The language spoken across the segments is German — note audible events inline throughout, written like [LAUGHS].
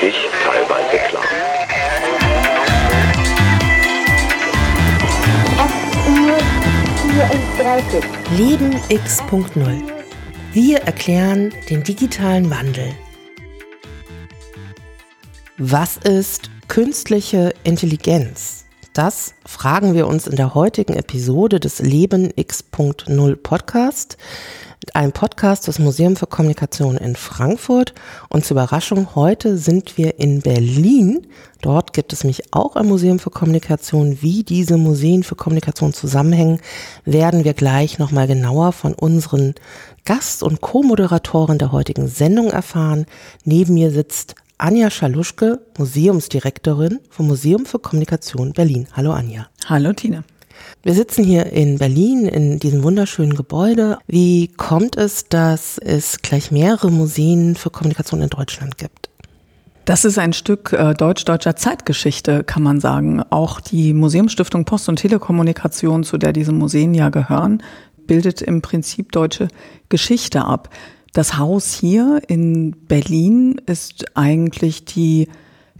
wirklich teilweise klar. Leben X.0. Wir erklären den digitalen Wandel. Was ist künstliche Intelligenz? Das fragen wir uns in der heutigen Episode des Leben X.0 Podcast einem Podcast des Museum für Kommunikation in Frankfurt. Und zur Überraschung, heute sind wir in Berlin. Dort gibt es mich auch ein Museum für Kommunikation. Wie diese Museen für Kommunikation zusammenhängen, werden wir gleich nochmal genauer von unseren Gast- und Co-Moderatoren der heutigen Sendung erfahren. Neben mir sitzt Anja Schaluschke, Museumsdirektorin vom Museum für Kommunikation Berlin. Hallo Anja. Hallo Tina. Wir sitzen hier in Berlin in diesem wunderschönen Gebäude. Wie kommt es, dass es gleich mehrere Museen für Kommunikation in Deutschland gibt? Das ist ein Stück äh, deutsch-deutscher Zeitgeschichte, kann man sagen. Auch die Museumsstiftung Post- und Telekommunikation, zu der diese Museen ja gehören, bildet im Prinzip deutsche Geschichte ab. Das Haus hier in Berlin ist eigentlich die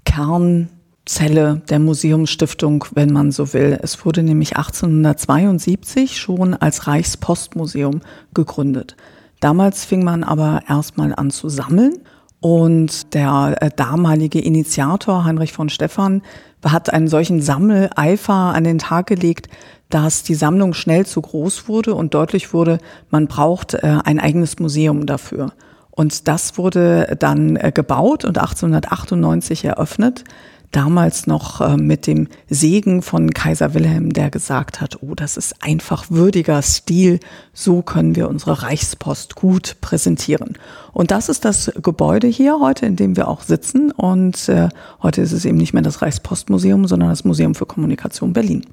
Kern Zelle der Museumsstiftung, wenn man so will. Es wurde nämlich 1872 schon als Reichspostmuseum gegründet. Damals fing man aber erstmal an zu sammeln und der äh, damalige Initiator Heinrich von Stephan hat einen solchen Sammeleifer an den Tag gelegt, dass die Sammlung schnell zu groß wurde und deutlich wurde, man braucht äh, ein eigenes Museum dafür. Und das wurde dann äh, gebaut und 1898 eröffnet damals noch äh, mit dem Segen von Kaiser Wilhelm, der gesagt hat, oh, das ist einfach würdiger Stil, so können wir unsere Reichspost gut präsentieren. Und das ist das Gebäude hier heute, in dem wir auch sitzen. Und äh, heute ist es eben nicht mehr das Reichspostmuseum, sondern das Museum für Kommunikation Berlin.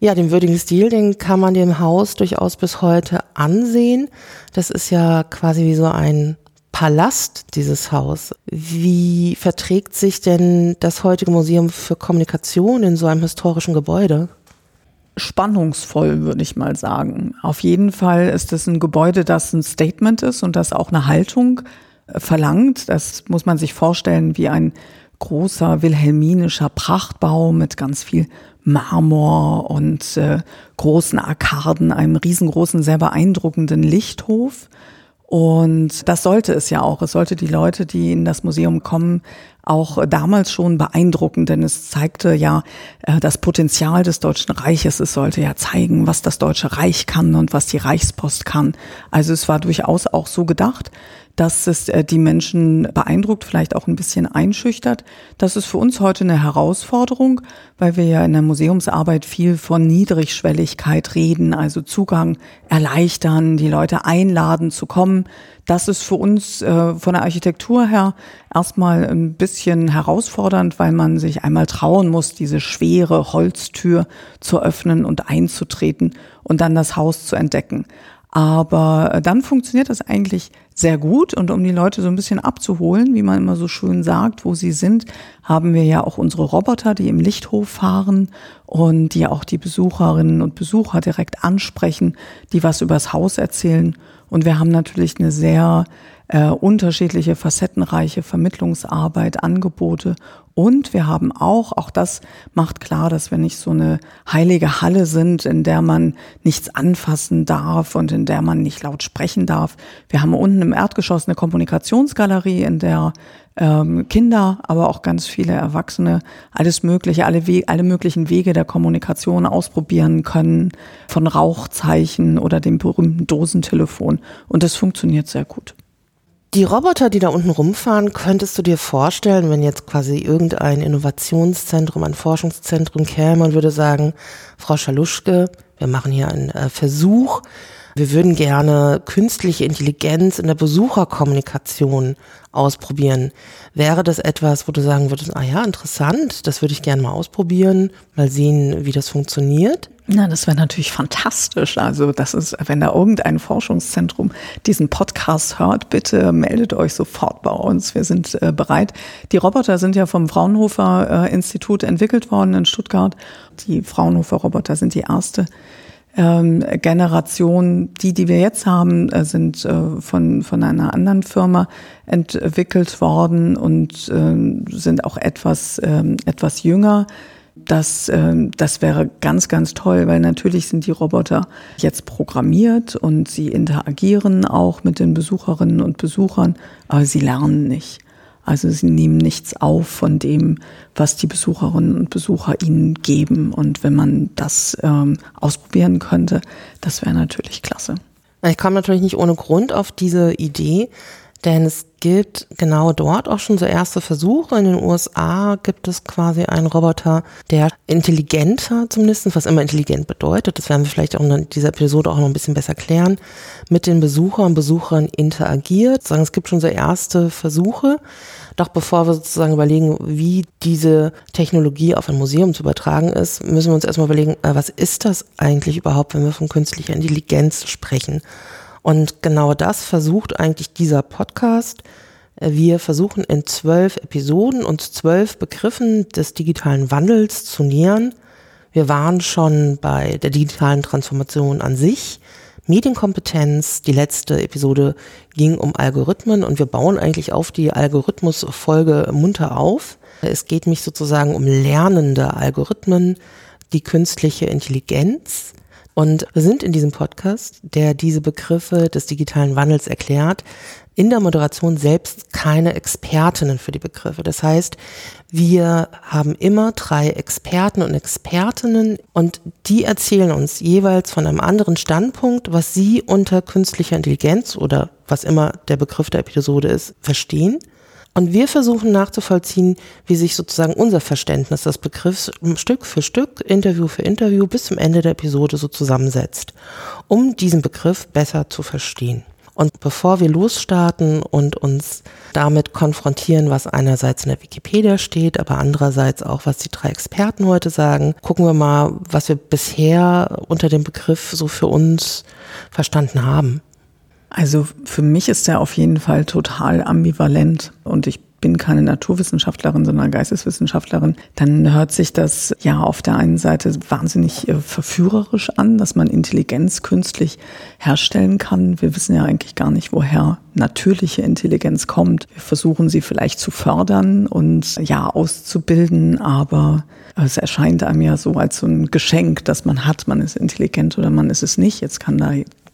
Ja, den würdigen Stil, den kann man dem Haus durchaus bis heute ansehen. Das ist ja quasi wie so ein Palast, dieses Haus. Wie verträgt sich denn das heutige Museum für Kommunikation in so einem historischen Gebäude? spannungsvoll, würde ich mal sagen. Auf jeden Fall ist es ein Gebäude, das ein Statement ist und das auch eine Haltung äh, verlangt. Das muss man sich vorstellen wie ein großer wilhelminischer Prachtbau mit ganz viel Marmor und äh, großen Arkaden, einem riesengroßen, sehr beeindruckenden Lichthof. Und das sollte es ja auch. Es sollte die Leute, die in das Museum kommen, auch damals schon beeindrucken, denn es zeigte ja äh, das Potenzial des Deutschen Reiches. Es sollte ja zeigen, was das Deutsche Reich kann und was die Reichspost kann. Also es war durchaus auch so gedacht, dass es äh, die Menschen beeindruckt, vielleicht auch ein bisschen einschüchtert. Das ist für uns heute eine Herausforderung, weil wir ja in der Museumsarbeit viel von Niedrigschwelligkeit reden, also Zugang erleichtern, die Leute einladen zu kommen. Das ist für uns äh, von der Architektur her erstmal ein bisschen herausfordernd, weil man sich einmal trauen muss, diese schwere Holztür zu öffnen und einzutreten und dann das Haus zu entdecken. Aber äh, dann funktioniert das eigentlich sehr gut und um die Leute so ein bisschen abzuholen, wie man immer so schön sagt, wo sie sind, haben wir ja auch unsere Roboter, die im Lichthof fahren und die auch die Besucherinnen und Besucher direkt ansprechen, die was übers Haus erzählen. Und wir haben natürlich eine sehr äh, unterschiedliche, facettenreiche Vermittlungsarbeit, Angebote. Und wir haben auch, auch das macht klar, dass wir nicht so eine heilige Halle sind, in der man nichts anfassen darf und in der man nicht laut sprechen darf. Wir haben unten im Erdgeschoss eine Kommunikationsgalerie, in der ähm, Kinder, aber auch ganz viele Erwachsene alles Mögliche, alle, We alle möglichen Wege der Kommunikation ausprobieren können, von Rauchzeichen oder dem berühmten Dosentelefon. Und das funktioniert sehr gut. Die Roboter, die da unten rumfahren, könntest du dir vorstellen, wenn jetzt quasi irgendein Innovationszentrum, ein Forschungszentrum käme und würde sagen, Frau Schaluschke, wir machen hier einen äh, Versuch, wir würden gerne künstliche Intelligenz in der Besucherkommunikation ausprobieren. Wäre das etwas, wo du sagen würdest, ah ja, interessant, das würde ich gerne mal ausprobieren, mal sehen, wie das funktioniert? Na, das wäre natürlich fantastisch. Also das ist, wenn da irgendein Forschungszentrum diesen Podcast hört, bitte meldet euch sofort bei uns. Wir sind äh, bereit. Die Roboter sind ja vom Fraunhofer äh, Institut entwickelt worden in Stuttgart. Die Fraunhofer Roboter sind die erste ähm, Generation, die, die wir jetzt haben, äh, sind äh, von, von einer anderen Firma entwickelt worden und äh, sind auch etwas, äh, etwas jünger. Das, äh, das wäre ganz, ganz toll, weil natürlich sind die Roboter jetzt programmiert und sie interagieren auch mit den Besucherinnen und Besuchern, aber sie lernen nicht. Also sie nehmen nichts auf von dem, was die Besucherinnen und Besucher ihnen geben. Und wenn man das ähm, ausprobieren könnte, das wäre natürlich klasse. Ich komme natürlich nicht ohne Grund auf diese Idee, denn es gibt genau dort auch schon so erste Versuche. In den USA gibt es quasi einen Roboter, der intelligenter zumindest, was immer intelligent bedeutet, das werden wir vielleicht auch in dieser Episode auch noch ein bisschen besser klären, mit den Besuchern und Besuchern interagiert. Es gibt schon so erste Versuche. Doch bevor wir sozusagen überlegen, wie diese Technologie auf ein Museum zu übertragen ist, müssen wir uns erstmal überlegen, äh, was ist das eigentlich überhaupt, wenn wir von künstlicher Intelligenz sprechen? Und genau das versucht eigentlich dieser Podcast. Wir versuchen in zwölf Episoden uns zwölf Begriffen des digitalen Wandels zu nähern. Wir waren schon bei der digitalen Transformation an sich, Medienkompetenz. Die letzte Episode ging um Algorithmen und wir bauen eigentlich auf die Algorithmusfolge munter auf. Es geht mich sozusagen um lernende Algorithmen, die künstliche Intelligenz. Und wir sind in diesem Podcast, der diese Begriffe des digitalen Wandels erklärt, in der Moderation selbst keine Expertinnen für die Begriffe. Das heißt, wir haben immer drei Experten und Expertinnen und die erzählen uns jeweils von einem anderen Standpunkt, was sie unter künstlicher Intelligenz oder was immer der Begriff der Episode ist, verstehen. Und wir versuchen nachzuvollziehen, wie sich sozusagen unser Verständnis des Begriffs Stück für Stück, Interview für Interview bis zum Ende der Episode so zusammensetzt, um diesen Begriff besser zu verstehen. Und bevor wir losstarten und uns damit konfrontieren, was einerseits in der Wikipedia steht, aber andererseits auch, was die drei Experten heute sagen, gucken wir mal, was wir bisher unter dem Begriff so für uns verstanden haben. Also für mich ist er auf jeden Fall total ambivalent und ich bin keine Naturwissenschaftlerin, sondern Geisteswissenschaftlerin, dann hört sich das ja auf der einen Seite wahnsinnig äh, verführerisch an, dass man Intelligenz künstlich herstellen kann. Wir wissen ja eigentlich gar nicht, woher natürliche Intelligenz kommt. Wir versuchen sie vielleicht zu fördern und ja auszubilden, aber es erscheint einem ja so als so ein Geschenk, dass man hat, man ist intelligent oder man ist es nicht. Jetzt kann da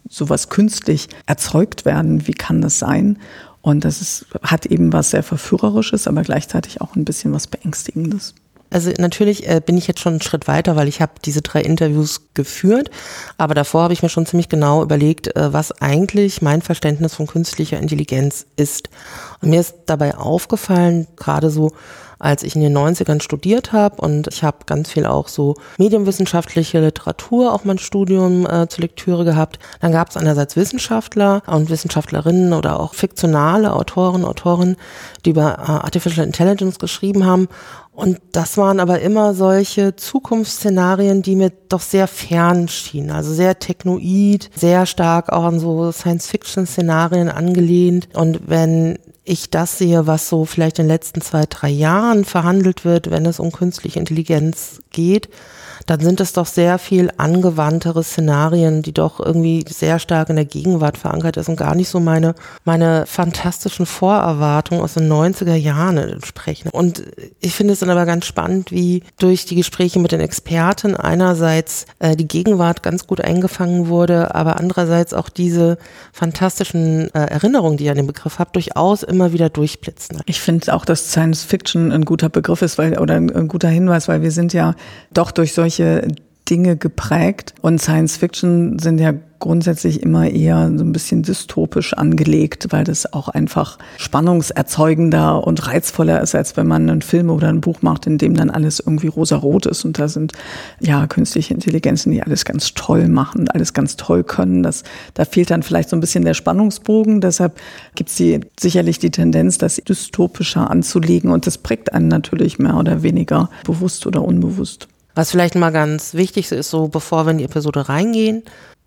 sowas künstlich erzeugt werden. Wie kann das sein? Und das ist, hat eben was sehr Verführerisches, aber gleichzeitig auch ein bisschen was Beängstigendes. Also natürlich äh, bin ich jetzt schon einen Schritt weiter, weil ich habe diese drei Interviews geführt, aber davor habe ich mir schon ziemlich genau überlegt, äh, was eigentlich mein Verständnis von künstlicher Intelligenz ist. Und mir ist dabei aufgefallen, gerade so als ich in den 90ern studiert habe und ich habe ganz viel auch so medienwissenschaftliche Literatur, auch mein Studium äh, zur Lektüre gehabt. Dann gab es einerseits Wissenschaftler und Wissenschaftlerinnen oder auch fiktionale Autoren, Autoren, die über äh, Artificial Intelligence geschrieben haben und das waren aber immer solche Zukunftsszenarien, die mir doch sehr fern schienen. Also sehr technoid, sehr stark auch an so Science-Fiction-Szenarien angelehnt. Und wenn ich das sehe, was so vielleicht in den letzten zwei, drei Jahren verhandelt wird, wenn es um künstliche Intelligenz geht, dann sind es doch sehr viel angewandtere Szenarien, die doch irgendwie sehr stark in der Gegenwart verankert ist und gar nicht so meine, meine fantastischen Vorerwartungen aus den 90er Jahren entsprechen. Und ich finde es dann aber ganz spannend, wie durch die Gespräche mit den Experten einerseits äh, die Gegenwart ganz gut eingefangen wurde, aber andererseits auch diese fantastischen äh, Erinnerungen, die ich an den Begriff habe, durchaus immer wieder durchblitzen. Ich finde auch, dass Science Fiction ein guter Begriff ist, weil, oder ein guter Hinweis, weil wir sind ja doch durch solche solche Dinge geprägt. Und Science Fiction sind ja grundsätzlich immer eher so ein bisschen dystopisch angelegt, weil das auch einfach spannungserzeugender und reizvoller ist, als wenn man einen Film oder ein Buch macht, in dem dann alles irgendwie rosarot ist. Und da sind ja künstliche Intelligenzen, die alles ganz toll machen, alles ganz toll können. Das, da fehlt dann vielleicht so ein bisschen der Spannungsbogen. Deshalb gibt es sicherlich die Tendenz, das dystopischer anzulegen. Und das prägt einen natürlich mehr oder weniger bewusst oder unbewusst. Was vielleicht mal ganz wichtig ist, so bevor wir in die Episode reingehen,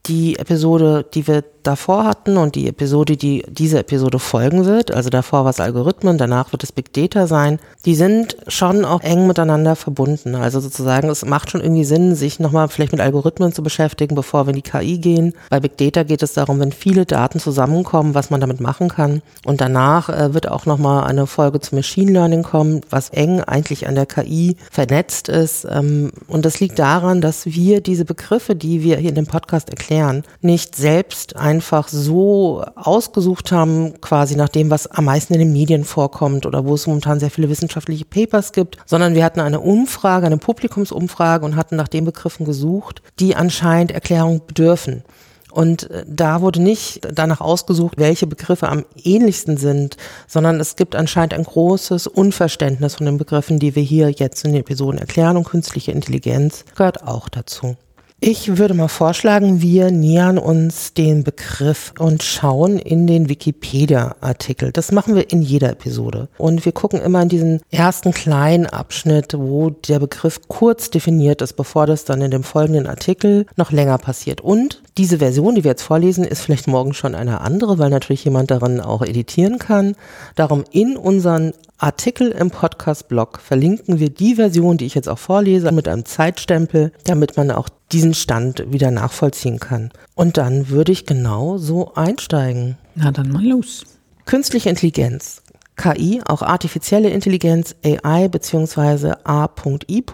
die Episode, die wir davor hatten und die Episode, die diese Episode folgen wird, also davor war es Algorithmen, danach wird es Big Data sein, die sind schon auch eng miteinander verbunden. Also sozusagen, es macht schon irgendwie Sinn, sich nochmal vielleicht mit Algorithmen zu beschäftigen, bevor wir in die KI gehen. Bei Big Data geht es darum, wenn viele Daten zusammenkommen, was man damit machen kann. Und danach äh, wird auch nochmal eine Folge zu Machine Learning kommen, was eng eigentlich an der KI vernetzt ist. Ähm, und das liegt daran, dass wir diese Begriffe, die wir hier in dem Podcast erklären, nicht selbst einfach so ausgesucht haben, quasi nach dem, was am meisten in den Medien vorkommt oder wo es momentan sehr viele wissenschaftliche Papers gibt, sondern wir hatten eine Umfrage, eine Publikumsumfrage und hatten nach den Begriffen gesucht, die anscheinend Erklärung bedürfen. Und äh, da wurde nicht danach ausgesucht, welche Begriffe am ähnlichsten sind, sondern es gibt anscheinend ein großes Unverständnis von den Begriffen, die wir hier jetzt in den Episoden erklären und künstliche Intelligenz gehört auch dazu. Ich würde mal vorschlagen, wir nähern uns den Begriff und schauen in den Wikipedia-Artikel. Das machen wir in jeder Episode. Und wir gucken immer in diesen ersten kleinen Abschnitt, wo der Begriff kurz definiert ist, bevor das dann in dem folgenden Artikel noch länger passiert. Und diese Version, die wir jetzt vorlesen, ist vielleicht morgen schon eine andere, weil natürlich jemand darin auch editieren kann. Darum in unseren Artikel im Podcast-Blog verlinken wir die Version, die ich jetzt auch vorlese, mit einem Zeitstempel, damit man auch diesen Stand wieder nachvollziehen kann. Und dann würde ich genau so einsteigen. Na dann mal los. Künstliche Intelligenz. KI, auch artifizielle Intelligenz, AI bzw. A.I.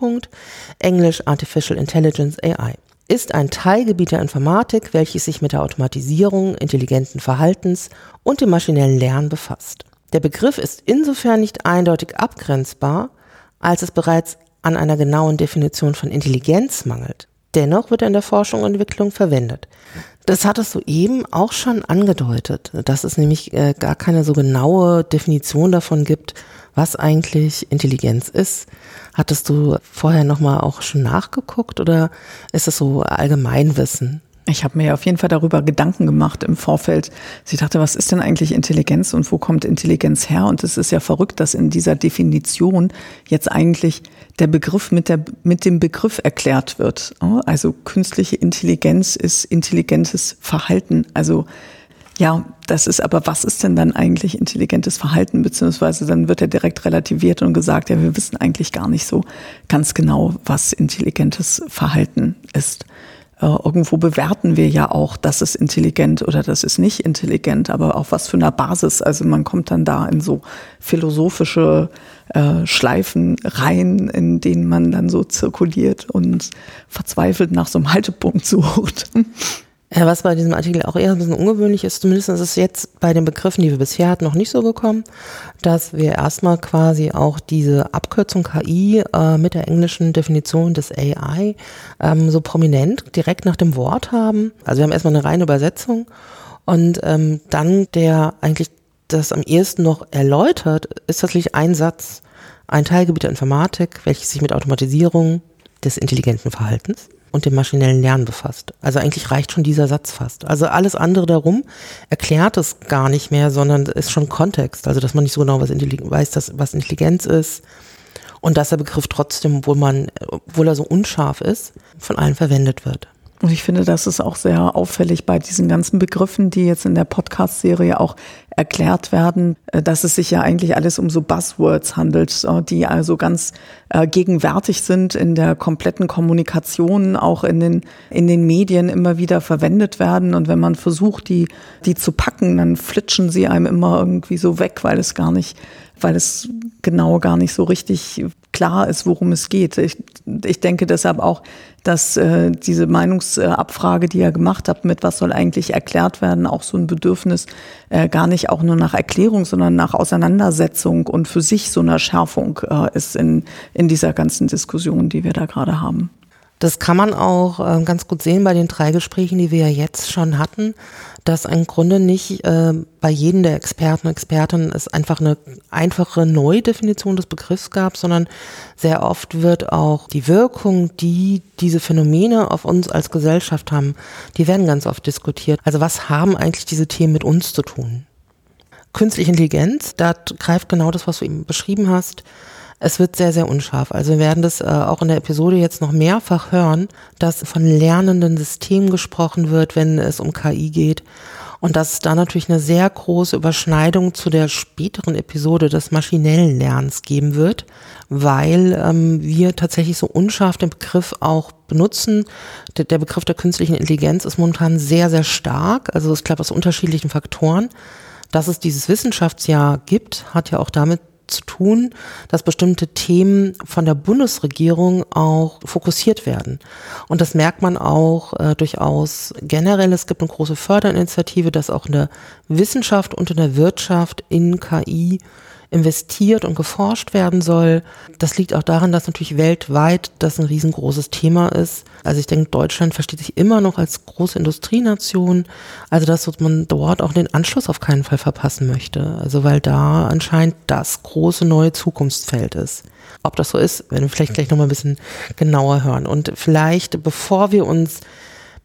Englisch Artificial Intelligence AI ist ein Teilgebiet der Informatik, welches sich mit der Automatisierung intelligenten Verhaltens und dem maschinellen Lernen befasst. Der Begriff ist insofern nicht eindeutig abgrenzbar, als es bereits an einer genauen Definition von Intelligenz mangelt. Dennoch wird er in der Forschung und Entwicklung verwendet. Das hat es soeben auch schon angedeutet, dass es nämlich äh, gar keine so genaue Definition davon gibt, was eigentlich Intelligenz ist. Hattest du vorher nochmal auch schon nachgeguckt oder ist es so Allgemeinwissen? Ich habe mir auf jeden Fall darüber Gedanken gemacht im Vorfeld. Ich dachte, was ist denn eigentlich Intelligenz und wo kommt Intelligenz her? Und es ist ja verrückt, dass in dieser Definition jetzt eigentlich der Begriff mit, der, mit dem Begriff erklärt wird. Also künstliche Intelligenz ist intelligentes Verhalten. Also ja, das ist aber, was ist denn dann eigentlich intelligentes Verhalten? Beziehungsweise dann wird er direkt relativiert und gesagt, ja, wir wissen eigentlich gar nicht so ganz genau, was intelligentes Verhalten ist. Äh, irgendwo bewerten wir ja auch, das ist intelligent oder das ist nicht intelligent, aber auf was für einer Basis. Also man kommt dann da in so philosophische äh, Schleifen rein, in denen man dann so zirkuliert und verzweifelt nach so einem Haltepunkt sucht. [LAUGHS] Ja, was bei diesem Artikel auch eher ein bisschen ungewöhnlich ist, zumindest ist es jetzt bei den Begriffen, die wir bisher hatten, noch nicht so gekommen, dass wir erstmal quasi auch diese Abkürzung KI äh, mit der englischen Definition des AI ähm, so prominent direkt nach dem Wort haben. Also wir haben erstmal eine reine Übersetzung und ähm, dann der eigentlich das am ehesten noch erläutert, ist tatsächlich ein Satz, ein Teilgebiet der Informatik, welches sich mit Automatisierung des intelligenten Verhaltens und dem maschinellen Lernen befasst. Also eigentlich reicht schon dieser Satz fast. Also alles andere darum erklärt es gar nicht mehr, sondern ist schon Kontext. Also dass man nicht so genau was weiß, dass, was Intelligenz ist und dass der Begriff trotzdem, obwohl man, obwohl er so unscharf ist, von allen verwendet wird. Und ich finde, das ist auch sehr auffällig bei diesen ganzen Begriffen, die jetzt in der Podcast-Serie auch erklärt werden, äh, dass es sich ja eigentlich alles um so Buzzwords handelt, äh, die also ganz äh, gegenwärtig sind in der kompletten Kommunikation, auch in den, in den Medien immer wieder verwendet werden. Und wenn man versucht, die, die zu packen, dann flitschen sie einem immer irgendwie so weg, weil es gar nicht, weil es genau gar nicht so richtig klar ist, worum es geht. Ich, ich denke deshalb auch, dass äh, diese Meinungsabfrage, die ihr gemacht habt, mit was soll eigentlich erklärt werden, auch so ein Bedürfnis äh, gar nicht auch nur nach Erklärung, sondern nach Auseinandersetzung und für sich so einer Schärfung äh, ist in, in dieser ganzen Diskussion, die wir da gerade haben. Das kann man auch äh, ganz gut sehen bei den drei Gesprächen, die wir ja jetzt schon hatten, dass im Grunde nicht äh, bei jedem der Experten und Expertinnen es einfach eine einfache Neudefinition des Begriffs gab, sondern sehr oft wird auch die Wirkung, die diese Phänomene auf uns als Gesellschaft haben, die werden ganz oft diskutiert. Also was haben eigentlich diese Themen mit uns zu tun? Künstliche Intelligenz, da greift genau das, was du eben beschrieben hast, Es wird sehr, sehr unscharf. Also wir werden das äh, auch in der Episode jetzt noch mehrfach hören, dass von lernenden Systemen gesprochen wird, wenn es um KI geht. Und dass es da natürlich eine sehr große Überschneidung zu der späteren Episode des maschinellen Lernens geben wird, weil ähm, wir tatsächlich so unscharf den Begriff auch benutzen. Der, der Begriff der künstlichen Intelligenz ist momentan sehr, sehr stark. Also es klappt aus unterschiedlichen Faktoren. Dass es dieses Wissenschaftsjahr gibt, hat ja auch damit zu tun, dass bestimmte Themen von der Bundesregierung auch fokussiert werden. Und das merkt man auch äh, durchaus generell. Es gibt eine große Förderinitiative, dass auch in der Wissenschaft und in der Wirtschaft in KI investiert und geforscht werden soll. Das liegt auch daran, dass natürlich weltweit das ein riesengroßes Thema ist. Also ich denke, Deutschland versteht sich immer noch als große Industrienation. Also dass man dort auch den Anschluss auf keinen Fall verpassen möchte. Also weil da anscheinend das große neue Zukunftsfeld ist. Ob das so ist, werden wir vielleicht gleich nochmal ein bisschen genauer hören. Und vielleicht, bevor wir uns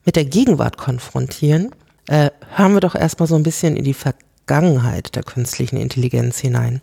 mit der Gegenwart konfrontieren, äh, hören wir doch erstmal so ein bisschen in die Vergangenheit Vergangenheit der künstlichen Intelligenz hinein.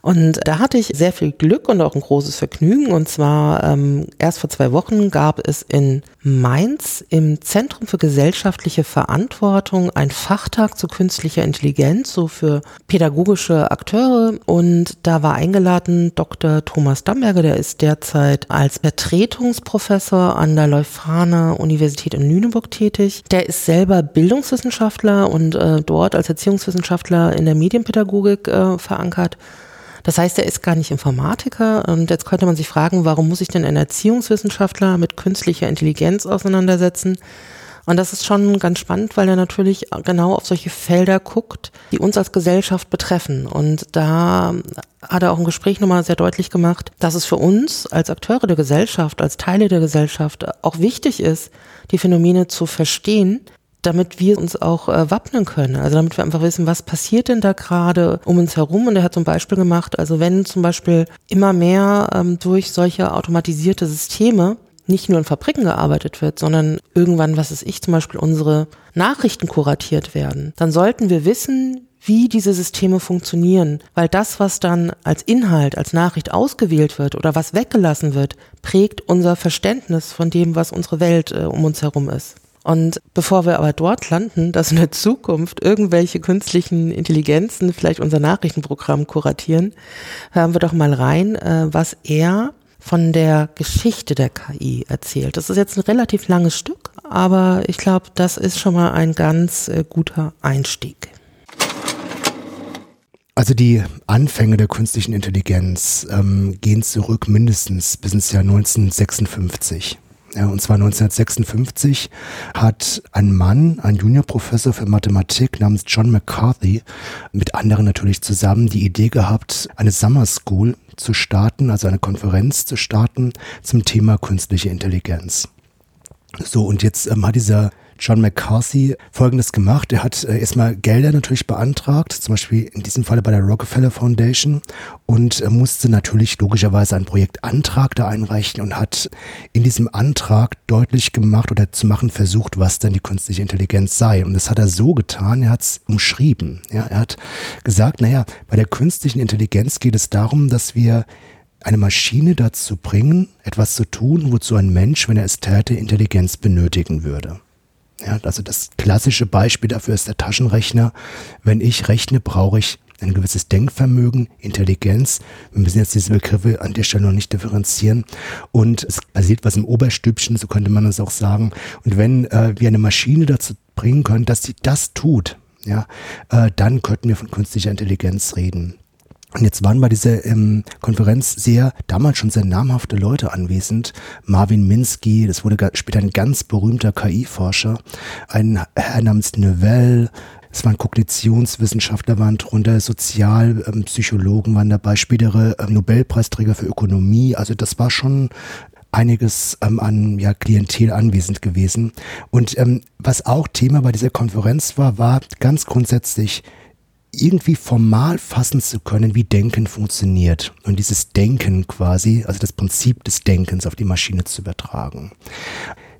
Und da hatte ich sehr viel Glück und auch ein großes Vergnügen. Und zwar ähm, erst vor zwei Wochen gab es in Mainz im Zentrum für gesellschaftliche Verantwortung ein Fachtag zu künstlicher Intelligenz, so für pädagogische Akteure. Und da war eingeladen Dr. Thomas Damberger, der ist derzeit als Vertretungsprofessor an der Leuphana Universität in Lüneburg tätig. Der ist selber Bildungswissenschaftler und äh, dort als Erziehungswissenschaftler Wissenschaftler in der Medienpädagogik äh, verankert. Das heißt, er ist gar nicht Informatiker. Und jetzt könnte man sich fragen, warum muss sich denn ein Erziehungswissenschaftler mit künstlicher Intelligenz auseinandersetzen? Und das ist schon ganz spannend, weil er natürlich genau auf solche Felder guckt, die uns als Gesellschaft betreffen. Und da hat er auch im Gespräch nochmal sehr deutlich gemacht, dass es für uns als Akteure der Gesellschaft, als Teile der Gesellschaft auch wichtig ist, die Phänomene zu verstehen, damit wir uns auch äh, wappnen können. Also damit wir einfach wissen, was passiert denn da gerade um uns herum. Und er hat zum Beispiel gemacht, also wenn zum Beispiel immer mehr ähm, durch solche automatisierte Systeme nicht nur in Fabriken gearbeitet wird, sondern irgendwann, was ist ich, zum Beispiel unsere Nachrichten kuratiert werden, dann sollten wir wissen, wie diese Systeme funktionieren, weil das, was dann als Inhalt, als Nachricht ausgewählt wird oder was weggelassen wird, prägt unser Verständnis von dem, was unsere Welt äh, um uns herum ist. Und bevor wir aber dort landen, dass in der Zukunft irgendwelche künstlichen Intelligenzen vielleicht unser Nachrichtenprogramm kuratieren, hören wir doch mal rein, äh, was er von der Geschichte der KI erzählt. Das ist jetzt ein relativ langes Stück, aber ich glaube, das ist schon mal ein ganz äh, guter Einstieg. Also die Anfänge der künstlichen Intelligenz ähm, gehen zurück mindestens bis ins Jahr 1956. Ja, und zwar 1956 hat ein Mann, ein Juniorprofessor für Mathematik namens John McCarthy, mit anderen natürlich zusammen die Idee gehabt, eine Summer School zu starten, also eine Konferenz zu starten zum Thema künstliche Intelligenz. So, und jetzt ähm, hat dieser John McCarthy Folgendes gemacht. Er hat äh, erstmal Gelder natürlich beantragt, zum Beispiel in diesem Falle bei der Rockefeller Foundation und äh, musste natürlich logischerweise einen Projektantrag da einreichen und hat in diesem Antrag deutlich gemacht oder zu machen versucht, was denn die künstliche Intelligenz sei. Und das hat er so getan, er hat es umschrieben. Ja, er hat gesagt, naja, bei der künstlichen Intelligenz geht es darum, dass wir eine Maschine dazu bringen, etwas zu tun, wozu ein Mensch, wenn er es täte, Intelligenz benötigen würde. Ja, also das klassische Beispiel dafür ist der Taschenrechner. Wenn ich rechne, brauche ich ein gewisses Denkvermögen, Intelligenz. Wir müssen jetzt diese Begriffe an der Stelle noch nicht differenzieren. Und es passiert was im Oberstübchen, so könnte man es auch sagen. Und wenn äh, wir eine Maschine dazu bringen können, dass sie das tut, ja, äh, dann könnten wir von künstlicher Intelligenz reden. Und jetzt waren bei dieser ähm, Konferenz sehr, damals schon sehr namhafte Leute anwesend. Marvin Minsky, das wurde später ein ganz berühmter KI-Forscher, ein Herr namens Neville, es waren Kognitionswissenschaftler waren drunter, Sozialpsychologen waren dabei, spätere ähm, Nobelpreisträger für Ökonomie. Also das war schon einiges ähm, an ja, Klientel anwesend gewesen. Und ähm, was auch Thema bei dieser Konferenz war, war ganz grundsätzlich irgendwie formal fassen zu können, wie Denken funktioniert und dieses Denken quasi, also das Prinzip des Denkens auf die Maschine zu übertragen.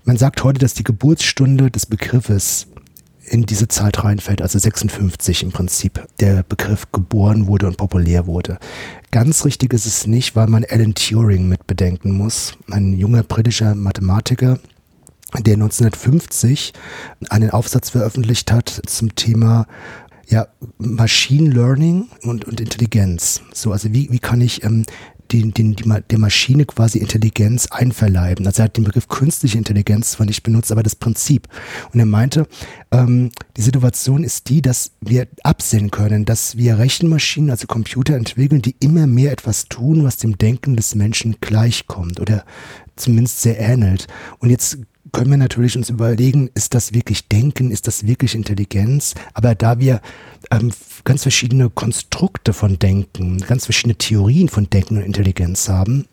Man sagt heute, dass die Geburtsstunde des Begriffes in diese Zeit reinfällt, also 56 im Prinzip, der Begriff geboren wurde und populär wurde. Ganz richtig ist es nicht, weil man Alan Turing mit bedenken muss, ein junger britischer Mathematiker, der 1950 einen Aufsatz veröffentlicht hat zum Thema ja, Machine Learning und, und Intelligenz. So, also wie, wie kann ich ähm, den, den, die, der Maschine quasi Intelligenz einverleiben. Also er hat den Begriff künstliche Intelligenz zwar nicht benutzt, aber das Prinzip. Und er meinte, ähm, die Situation ist die, dass wir absehen können, dass wir Rechenmaschinen, also Computer entwickeln, die immer mehr etwas tun, was dem Denken des Menschen gleichkommt oder zumindest sehr ähnelt. Und jetzt können wir natürlich uns überlegen, ist das wirklich Denken, ist das wirklich Intelligenz? Aber da wir ähm, ganz verschiedene Konstrukte von Denken, ganz verschiedene Theorien von Denken und Intelligenz haben,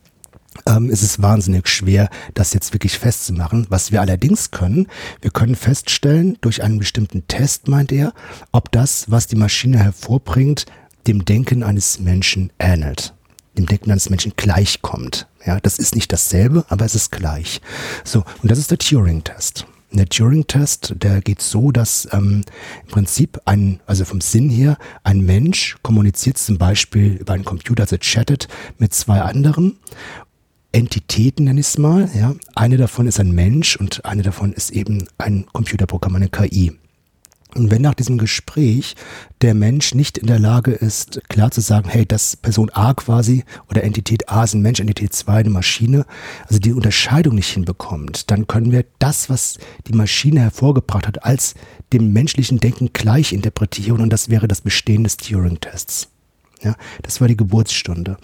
ähm, ist es wahnsinnig schwer, das jetzt wirklich festzumachen. Was wir allerdings können, wir können feststellen, durch einen bestimmten Test, meint er, ob das, was die Maschine hervorbringt, dem Denken eines Menschen ähnelt dem Denken eines Menschen gleichkommt. Ja, das ist nicht dasselbe, aber es ist gleich. So, und das ist der Turing-Test. Der Turing-Test, der geht so, dass ähm, im Prinzip ein, also vom Sinn her, ein Mensch kommuniziert zum Beispiel über einen Computer, also chattet mit zwei anderen Entitäten, nenne ich es mal. Ja. Eine davon ist ein Mensch und eine davon ist eben ein Computerprogramm, eine KI. Und wenn nach diesem Gespräch der Mensch nicht in der Lage ist, klar zu sagen, hey, das Person A quasi oder Entität A ist ein Mensch, Entität 2 eine Maschine, also die Unterscheidung nicht hinbekommt, dann können wir das, was die Maschine hervorgebracht hat, als dem menschlichen Denken gleich interpretieren und das wäre das Bestehen des Turing-Tests. Ja, das war die Geburtsstunde.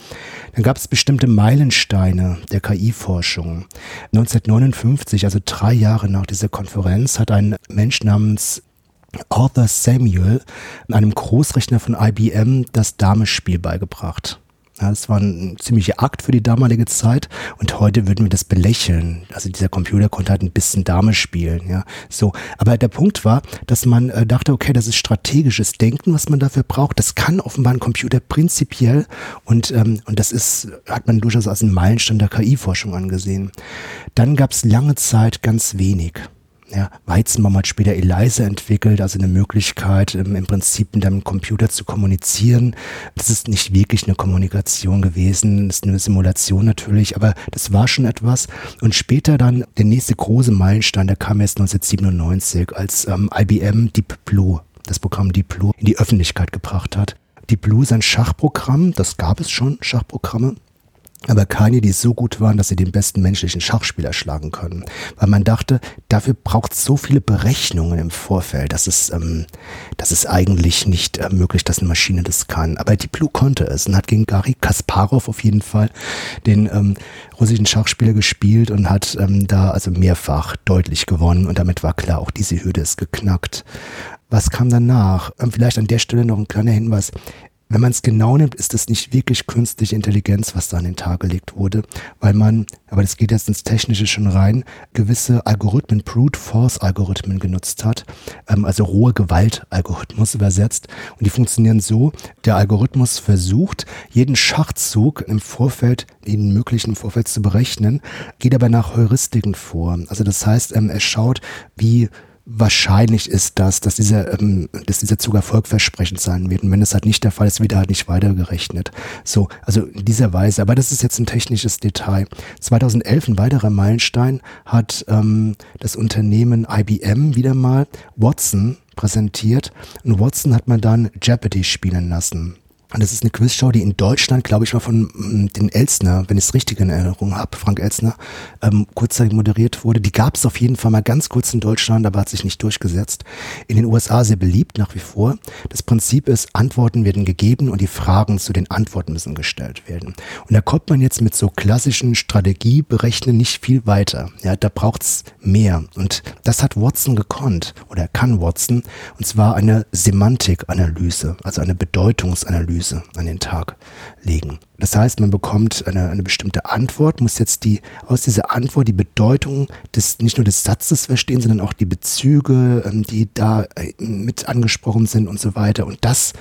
Dann gab es bestimmte Meilensteine der KI-Forschung. 1959, also drei Jahre nach dieser Konferenz, hat ein Mensch namens Arthur Samuel, einem Großrechner von IBM, das Damespiel beigebracht. Ja, das war ein ziemlicher Akt für die damalige Zeit und heute würden wir das belächeln. Also dieser Computer konnte halt ein bisschen Dame spielen, ja. So. Aber der Punkt war, dass man äh, dachte, okay, das ist strategisches Denken, was man dafür braucht. Das kann offenbar ein Computer prinzipiell und, ähm, und das ist, hat man durchaus als einen Meilenstein der KI-Forschung angesehen. Dann gab es lange Zeit ganz wenig. Ja, Weizenbaum hat später ELISA entwickelt, also eine Möglichkeit, im, im Prinzip mit einem Computer zu kommunizieren. Das ist nicht wirklich eine Kommunikation gewesen, das ist eine Simulation natürlich, aber das war schon etwas. Und später dann der nächste große Meilenstein, der kam erst 1997, als ähm, IBM Deep Blue, das Programm Deep Blue, in die Öffentlichkeit gebracht hat. Deep Blue ist ein Schachprogramm, das gab es schon, Schachprogramme, aber keine, die so gut waren, dass sie den besten menschlichen Schachspieler schlagen können. Weil man dachte, dafür braucht es so viele Berechnungen im Vorfeld, dass es, ähm, dass es eigentlich nicht äh, möglich, dass eine Maschine das kann. Aber die Blue konnte es und hat gegen Gary Kasparov auf jeden Fall den ähm, russischen Schachspieler gespielt und hat ähm, da also mehrfach deutlich gewonnen und damit war klar, auch diese Hürde ist geknackt. Was kam danach? Ähm, vielleicht an der Stelle noch ein kleiner Hinweis wenn man es genau nimmt, ist es nicht wirklich künstliche Intelligenz, was da an den Tag gelegt wurde, weil man, aber das geht jetzt ins Technische schon rein, gewisse Algorithmen, Brute Force Algorithmen genutzt hat, ähm, also rohe Gewalt Algorithmus übersetzt. Und die funktionieren so, der Algorithmus versucht, jeden Schachzug im Vorfeld, den möglichen Vorfeld zu berechnen, geht aber nach Heuristiken vor. Also das heißt, ähm, er schaut, wie wahrscheinlich ist das, dass dieser, ähm, dass dieser Zug erfolgversprechend sein wird. Und wenn das halt nicht der Fall ist, wird er halt nicht weitergerechnet. So, also in dieser Weise. Aber das ist jetzt ein technisches Detail. 2011 ein weiterer Meilenstein hat ähm, das Unternehmen IBM wieder mal Watson präsentiert. Und Watson hat man dann Jeopardy spielen lassen. Und das ist eine Quizshow, die in Deutschland, glaube ich, mal von mm, den Elsner, wenn ich es richtig in Erinnerung habe, Frank Elsner, ähm, kurzzeitig moderiert wurde. Die gab es auf jeden Fall mal ganz kurz in Deutschland, aber hat sich nicht durchgesetzt. In den USA sehr beliebt nach wie vor. Das Prinzip ist, Antworten werden gegeben und die Fragen zu den Antworten müssen gestellt werden. Und da kommt man jetzt mit so klassischen Strategieberechnen nicht viel weiter. Ja, da braucht's mehr. Und das hat Watson gekonnt oder kann Watson. Und zwar eine Semantikanalyse, also eine Bedeutungsanalyse Analyse an den Tag legen. Das heißt, man bekommt eine, eine bestimmte Antwort, muss jetzt die aus dieser Antwort die Bedeutung des nicht nur des Satzes verstehen, sondern auch die Bezüge, ähm, die da äh, mit angesprochen sind und so weiter. Und das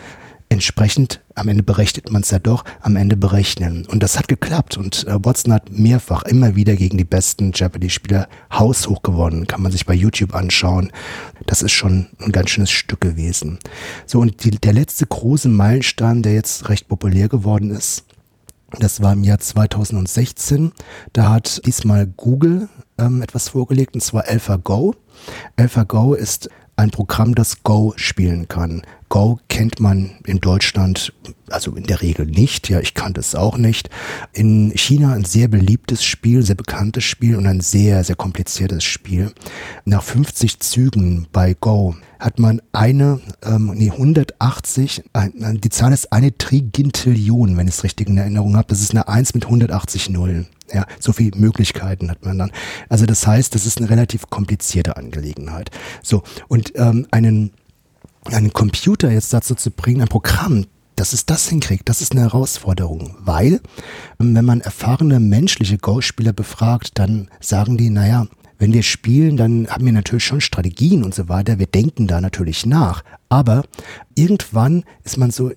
entsprechend, am Ende berechnet man es ja doch, am Ende berechnen. Und das hat geklappt. Und äh, Watson hat mehrfach immer wieder gegen die besten Jeopardy-Spieler haushoch gewonnen. Kann man sich bei YouTube anschauen. Das ist schon ein ganz schönes Stück gewesen. So, und die, der letzte große Meilenstein, der jetzt recht populär geworden ist, das war im Jahr 2016. Da hat diesmal Google ähm, etwas vorgelegt, und zwar AlphaGo. AlphaGo ist ein Programm, das Go spielen kann. Go kennt man in Deutschland also in der Regel nicht. Ja, ich kannte es auch nicht. In China ein sehr beliebtes Spiel, sehr bekanntes Spiel und ein sehr, sehr kompliziertes Spiel. Nach 50 Zügen bei Go hat man eine, ähm, nee, 180, äh, die Zahl ist eine Trigintillion, wenn ich es richtig in Erinnerung habe. Das ist eine 1 mit 180 Nullen. Ja, so viele Möglichkeiten hat man dann. Also das heißt, das ist eine relativ komplizierte Angelegenheit. So, und ähm, einen einen Computer jetzt dazu zu bringen, ein Programm, dass es das hinkriegt, das ist eine Herausforderung, weil ähm, wenn man erfahrene menschliche Go-Spieler befragt, dann sagen die, naja, wenn wir spielen, dann haben wir natürlich schon Strategien und so weiter. Wir denken da natürlich nach. Aber irgendwann ist man so,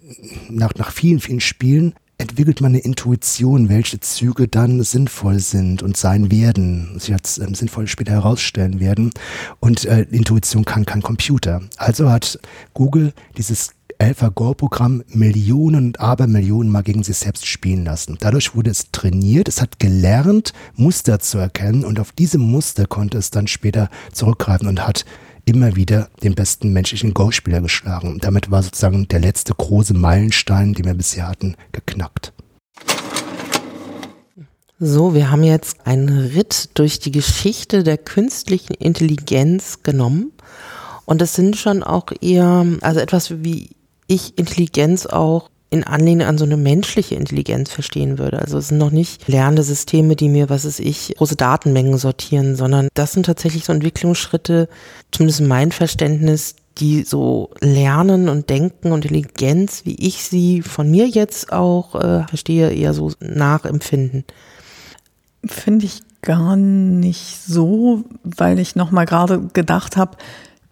nach, nach vielen, vielen Spielen, entwickelt man eine Intuition, welche Züge dann sinnvoll sind und sein werden, sich als ähm, sinnvoll später herausstellen werden. Und äh, Intuition kann kein Computer. Also hat Google dieses AlphaGo-Programm Millionen und Abermillionen Mal gegen sich selbst spielen lassen. Dadurch wurde es trainiert, es hat gelernt, Muster zu erkennen und auf diese Muster konnte es dann später zurückgreifen und hat immer wieder den besten menschlichen Go-Spieler geschlagen. Und damit war sozusagen der letzte große Meilenstein, den wir bisher hatten, geknackt. So, wir haben jetzt einen Ritt durch die Geschichte der künstlichen Intelligenz genommen. Und das sind schon auch eher, also etwas wie ich Intelligenz auch in Anlehnung an so eine menschliche Intelligenz verstehen würde. Also es sind noch nicht lernende Systeme, die mir, was ist ich, große Datenmengen sortieren, sondern das sind tatsächlich so Entwicklungsschritte, zumindest mein Verständnis, die so lernen und denken und Intelligenz, wie ich sie von mir jetzt auch äh, verstehe, eher so nachempfinden. Finde ich gar nicht so, weil ich noch mal gerade gedacht habe,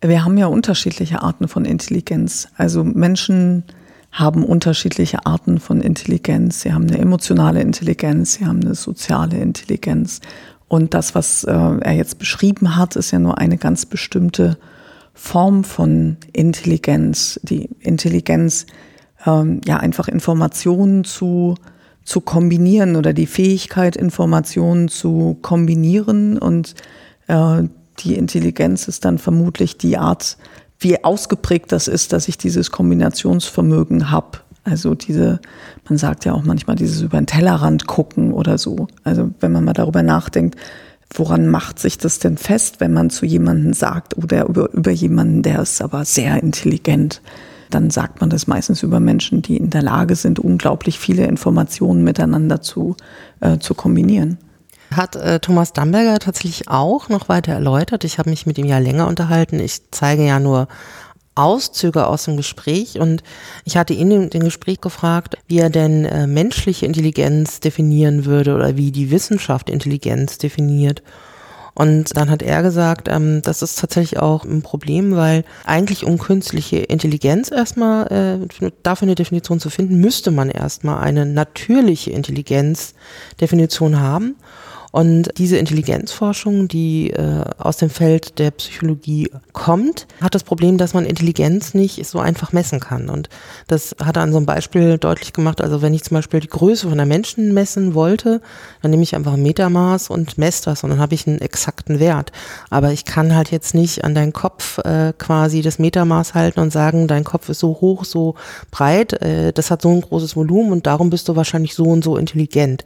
wir haben ja unterschiedliche Arten von Intelligenz. Also Menschen haben unterschiedliche Arten von Intelligenz. Sie haben eine emotionale Intelligenz, sie haben eine soziale Intelligenz. Und das, was äh, er jetzt beschrieben hat, ist ja nur eine ganz bestimmte Form von Intelligenz. Die Intelligenz, ähm, ja, einfach Informationen zu, zu kombinieren oder die Fähigkeit, Informationen zu kombinieren und äh, die Intelligenz ist dann vermutlich die Art, wie ausgeprägt das ist, dass ich dieses Kombinationsvermögen habe. Also diese, man sagt ja auch manchmal dieses über den Tellerrand gucken oder so. Also wenn man mal darüber nachdenkt, woran macht sich das denn fest, wenn man zu jemandem sagt oder über, über jemanden, der ist aber sehr intelligent, dann sagt man das meistens über Menschen, die in der Lage sind, unglaublich viele Informationen miteinander zu, äh, zu kombinieren. Hat äh, Thomas Damberger tatsächlich auch noch weiter erläutert. Ich habe mich mit ihm ja länger unterhalten. Ich zeige ja nur Auszüge aus dem Gespräch und ich hatte ihn in dem Gespräch gefragt, wie er denn äh, menschliche Intelligenz definieren würde oder wie die Wissenschaft Intelligenz definiert. Und dann hat er gesagt, ähm, das ist tatsächlich auch ein Problem, weil eigentlich um künstliche Intelligenz erstmal äh, dafür eine Definition zu finden, müsste man erstmal eine natürliche Intelligenzdefinition haben. Und diese Intelligenzforschung, die äh, aus dem Feld der Psychologie kommt, hat das Problem, dass man Intelligenz nicht so einfach messen kann. Und das hat er an so einem Beispiel deutlich gemacht. Also wenn ich zum Beispiel die Größe von einem Menschen messen wollte, dann nehme ich einfach ein Metermaß und messe das und dann habe ich einen exakten Wert. Aber ich kann halt jetzt nicht an deinen Kopf äh, quasi das Metermaß halten und sagen, dein Kopf ist so hoch, so breit, äh, das hat so ein großes Volumen und darum bist du wahrscheinlich so und so intelligent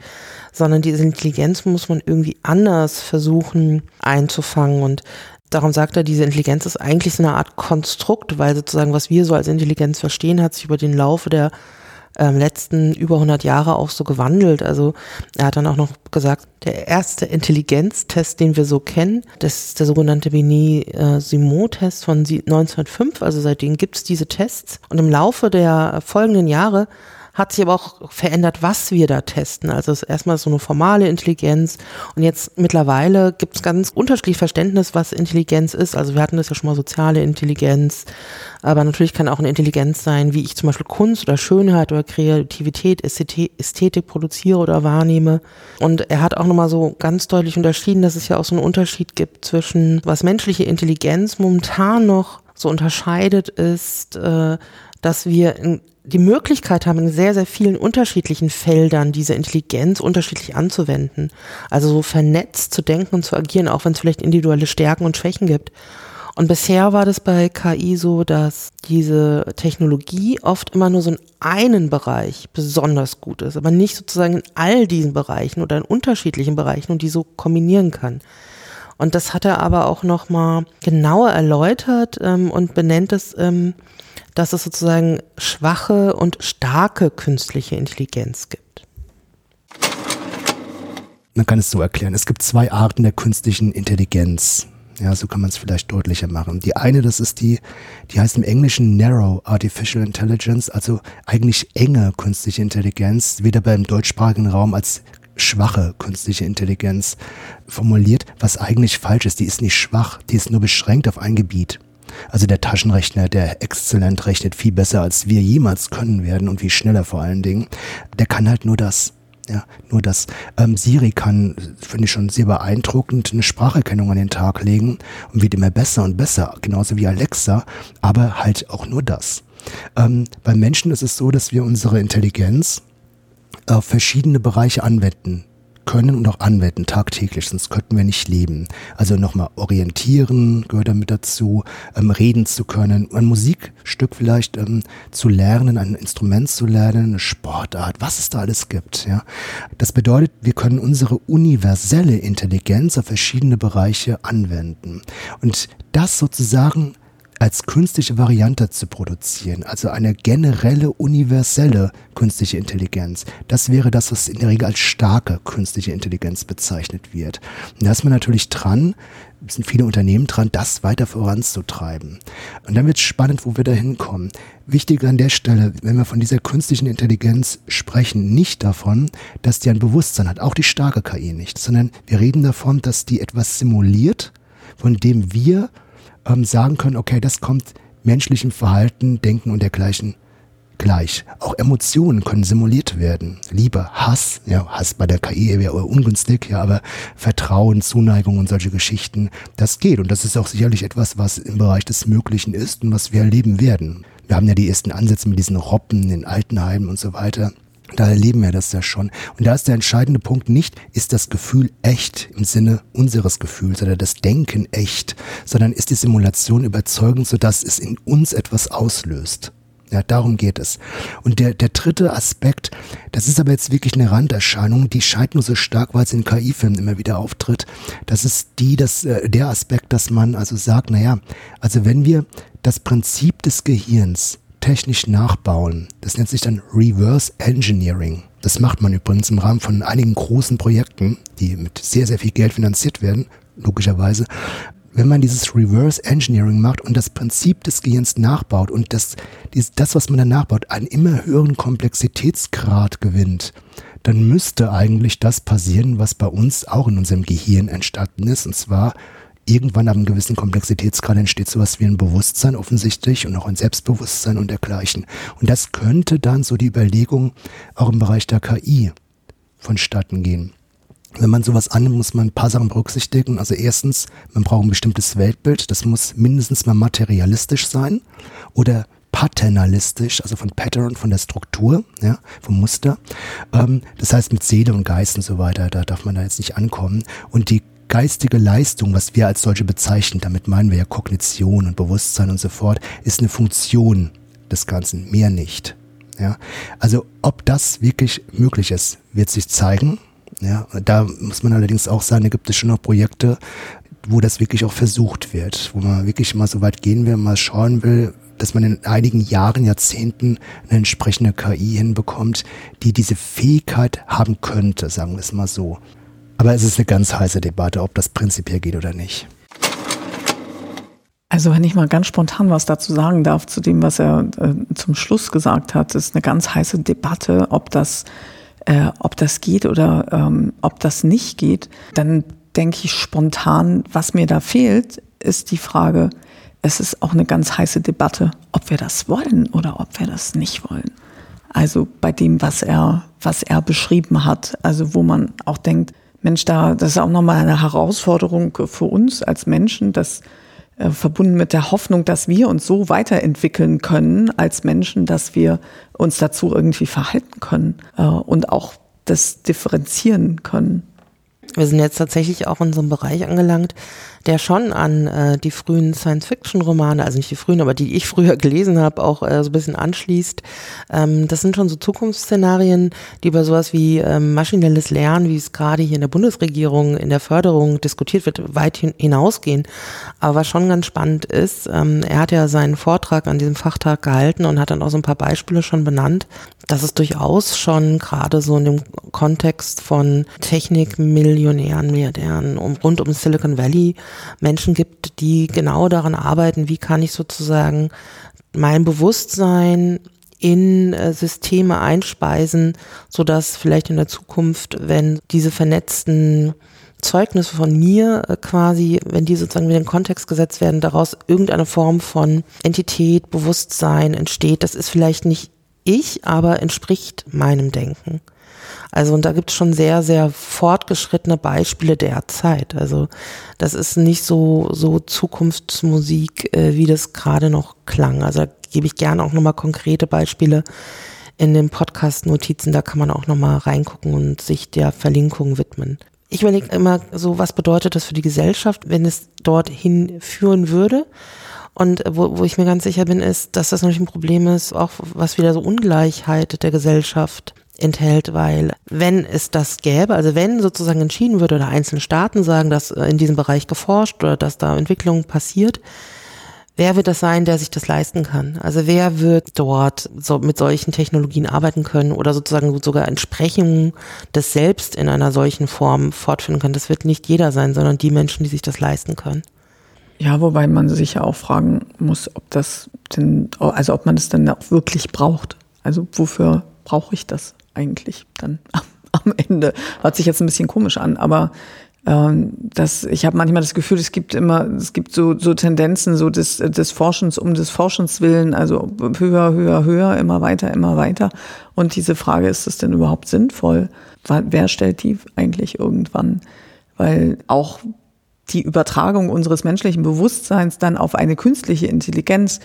sondern diese Intelligenz muss man irgendwie anders versuchen einzufangen und Darum sagt er, diese Intelligenz ist eigentlich so eine Art Konstrukt, weil sozusagen, was wir so als Intelligenz verstehen, hat sich über den Laufe der ähm, letzten über 100 Jahre auch so gewandelt. Also er hat dann auch noch gesagt, der erste Intelligenztest, den wir so kennen, das ist der sogenannte Benet-Simon-Test von 1905. Also seitdem gibt es diese Tests. Und im Laufe der folgenden Jahre hat sich aber auch verändert, was wir da testen. Also es ist erstmal so eine formale Intelligenz und jetzt mittlerweile gibt es ganz unterschiedlich Verständnis, was Intelligenz ist. Also wir hatten das ja schon mal soziale Intelligenz, aber natürlich kann auch eine Intelligenz sein, wie ich zum Beispiel Kunst oder Schönheit oder Kreativität, Ästhetik produziere oder wahrnehme. Und er hat auch nochmal so ganz deutlich unterschieden, dass es ja auch so einen Unterschied gibt zwischen, was menschliche Intelligenz momentan noch so unterscheidet, ist, äh, dass wir in, die Möglichkeit haben, in sehr, sehr vielen unterschiedlichen Feldern diese Intelligenz unterschiedlich anzuwenden. Also so vernetzt zu denken und zu agieren, auch wenn es vielleicht individuelle Stärken und Schwächen gibt. Und bisher war das bei KI so, dass diese Technologie oft immer nur so in einen Bereich besonders gut ist, aber nicht sozusagen in all diesen Bereichen oder in unterschiedlichen Bereichen und die so kombinieren kann. Und das hat er aber auch nochmal genauer erläutert ähm, und benennt es, ähm, dass es sozusagen schwache und starke künstliche Intelligenz gibt. Man kann es so erklären. Es gibt zwei Arten der künstlichen Intelligenz. Ja, so kann man es vielleicht deutlicher machen. Die eine, das ist die, die heißt im Englischen Narrow Artificial Intelligence, also eigentlich enge künstliche Intelligenz, weder beim deutschsprachigen Raum als schwache künstliche Intelligenz formuliert, was eigentlich falsch ist. Die ist nicht schwach, die ist nur beschränkt auf ein Gebiet. Also der Taschenrechner, der exzellent rechnet, viel besser als wir jemals können werden und viel schneller vor allen Dingen, der kann halt nur das. Ja, nur das. Ähm, Siri kann, finde ich schon sehr beeindruckend, eine Spracherkennung an den Tag legen und wird immer besser und besser, genauso wie Alexa, aber halt auch nur das. Ähm, beim Menschen ist es so, dass wir unsere Intelligenz auf verschiedene Bereiche anwenden können und auch anwenden tagtäglich, sonst könnten wir nicht leben. Also nochmal orientieren gehört damit dazu, ähm, reden zu können, ein Musikstück vielleicht ähm, zu lernen, ein Instrument zu lernen, eine Sportart, was es da alles gibt. Ja, das bedeutet, wir können unsere universelle Intelligenz auf verschiedene Bereiche anwenden und das sozusagen als künstliche Variante zu produzieren, also eine generelle, universelle künstliche Intelligenz. Das wäre das, was in der Regel als starke künstliche Intelligenz bezeichnet wird. Und da ist man natürlich dran, sind viele Unternehmen dran, das weiter voranzutreiben. Und dann wird es spannend, wo wir da hinkommen. Wichtig an der Stelle, wenn wir von dieser künstlichen Intelligenz sprechen, nicht davon, dass die ein Bewusstsein hat, auch die starke KI nicht, sondern wir reden davon, dass die etwas simuliert, von dem wir ähm, sagen können, okay, das kommt menschlichem Verhalten, Denken und dergleichen gleich. Auch Emotionen können simuliert werden. Liebe, Hass, ja, Hass bei der KI wäre ungünstig, ja, aber Vertrauen, Zuneigung und solche Geschichten, das geht. Und das ist auch sicherlich etwas, was im Bereich des Möglichen ist und was wir erleben werden. Wir haben ja die ersten Ansätze mit diesen Robben in Altenheimen und so weiter. Da erleben wir das ja schon. Und da ist der entscheidende Punkt nicht, ist das Gefühl echt im Sinne unseres Gefühls oder das Denken echt, sondern ist die Simulation überzeugend, sodass es in uns etwas auslöst. Ja, darum geht es. Und der, der dritte Aspekt, das ist aber jetzt wirklich eine Randerscheinung, die scheint nur so stark, weil es in KI-Filmen immer wieder auftritt. Das ist die, das, äh, der Aspekt, dass man also sagt, naja, also wenn wir das Prinzip des Gehirns technisch nachbauen. Das nennt sich dann Reverse Engineering. Das macht man übrigens im Rahmen von einigen großen Projekten, die mit sehr, sehr viel Geld finanziert werden, logischerweise. Wenn man dieses Reverse Engineering macht und das Prinzip des Gehirns nachbaut und das, das, was man dann nachbaut, einen immer höheren Komplexitätsgrad gewinnt, dann müsste eigentlich das passieren, was bei uns auch in unserem Gehirn entstanden ist, und zwar irgendwann ab einem gewissen Komplexitätsgrad entsteht sowas wie ein Bewusstsein offensichtlich und auch ein Selbstbewusstsein und dergleichen. Und das könnte dann so die Überlegung auch im Bereich der KI vonstatten gehen. Wenn man sowas annimmt, muss man ein paar Sachen berücksichtigen. Also erstens, man braucht ein bestimmtes Weltbild. Das muss mindestens mal materialistisch sein oder paternalistisch, also von Pattern, von der Struktur, ja, vom Muster. Ähm, das heißt mit Seele und Geist und so weiter, da darf man da jetzt nicht ankommen. Und die geistige Leistung, was wir als solche bezeichnen, damit meinen wir ja Kognition und Bewusstsein und so fort, ist eine Funktion des Ganzen, mehr nicht. Ja, also ob das wirklich möglich ist, wird sich zeigen. Ja, da muss man allerdings auch sagen, da gibt es schon noch Projekte, wo das wirklich auch versucht wird, wo man wirklich mal so weit gehen will, mal schauen will, dass man in einigen Jahren, Jahrzehnten eine entsprechende KI hinbekommt, die diese Fähigkeit haben könnte, sagen wir es mal so. Aber es ist eine ganz heiße Debatte, ob das prinzipiell geht oder nicht. Also wenn ich mal ganz spontan was dazu sagen darf, zu dem, was er äh, zum Schluss gesagt hat, ist eine ganz heiße Debatte, ob das, äh, ob das geht oder ähm, ob das nicht geht. Dann denke ich spontan, was mir da fehlt, ist die Frage, es ist auch eine ganz heiße Debatte, ob wir das wollen oder ob wir das nicht wollen. Also bei dem, was er, was er beschrieben hat, also wo man auch denkt, Mensch, da, das ist auch nochmal eine Herausforderung für uns als Menschen, dass äh, verbunden mit der Hoffnung, dass wir uns so weiterentwickeln können als Menschen, dass wir uns dazu irgendwie verhalten können äh, und auch das differenzieren können. Wir sind jetzt tatsächlich auch in so einem Bereich angelangt, der schon an äh, die frühen Science-Fiction-Romane, also nicht die frühen, aber die ich früher [LAUGHS] gelesen habe, auch äh, so ein bisschen anschließt. Ähm, das sind schon so Zukunftsszenarien, die über sowas wie ähm, maschinelles Lernen, wie es gerade hier in der Bundesregierung in der Förderung diskutiert wird, weit hin hinausgehen. Aber was schon ganz spannend ist, ähm, er hat ja seinen Vortrag an diesem Fachtag gehalten und hat dann auch so ein paar Beispiele schon benannt, dass es durchaus schon gerade so in dem Kontext von Technikmillionären, Milliardären um, rund um Silicon Valley Menschen gibt, die genau daran arbeiten, wie kann ich sozusagen mein Bewusstsein in äh, Systeme einspeisen, so dass vielleicht in der Zukunft, wenn diese vernetzten Zeugnisse von mir äh, quasi, wenn die sozusagen in den Kontext gesetzt werden, daraus irgendeine Form von Entität, Bewusstsein entsteht. Das ist vielleicht nicht ich, aber entspricht meinem Denken. Also und da gibt es schon sehr, sehr fortgeschrittene Beispiele derzeit. Also das ist nicht so, so Zukunftsmusik, äh, wie das gerade noch klang. Also da gebe ich gerne auch nochmal konkrete Beispiele in den Podcast-Notizen. Da kann man auch nochmal reingucken und sich der Verlinkung widmen. Ich überlege immer so, was bedeutet das für die Gesellschaft, wenn es dorthin führen würde? Und wo, wo ich mir ganz sicher bin, ist, dass das natürlich ein Problem ist, auch was wieder so Ungleichheit der Gesellschaft enthält, weil wenn es das gäbe, also wenn sozusagen entschieden würde oder einzelne Staaten sagen, dass äh, in diesem Bereich geforscht oder dass da Entwicklung passiert, wer wird das sein, der sich das leisten kann? Also wer wird dort so mit solchen Technologien arbeiten können oder sozusagen sogar Entsprechungen des Selbst in einer solchen Form fortführen können? Das wird nicht jeder sein, sondern die Menschen, die sich das leisten können. Ja, wobei man sich ja auch fragen muss, ob das denn, also ob man das dann auch wirklich braucht. Also wofür brauche ich das? Eigentlich dann [LAUGHS] am Ende. Hört sich jetzt ein bisschen komisch an, aber ähm, das, ich habe manchmal das Gefühl, es gibt immer, es gibt so, so Tendenzen so des, des Forschens um des Forschens willen, also höher, höher, höher, immer weiter, immer weiter. Und diese Frage, ist das denn überhaupt sinnvoll? Wer stellt die eigentlich irgendwann? Weil auch die Übertragung unseres menschlichen Bewusstseins dann auf eine künstliche Intelligenz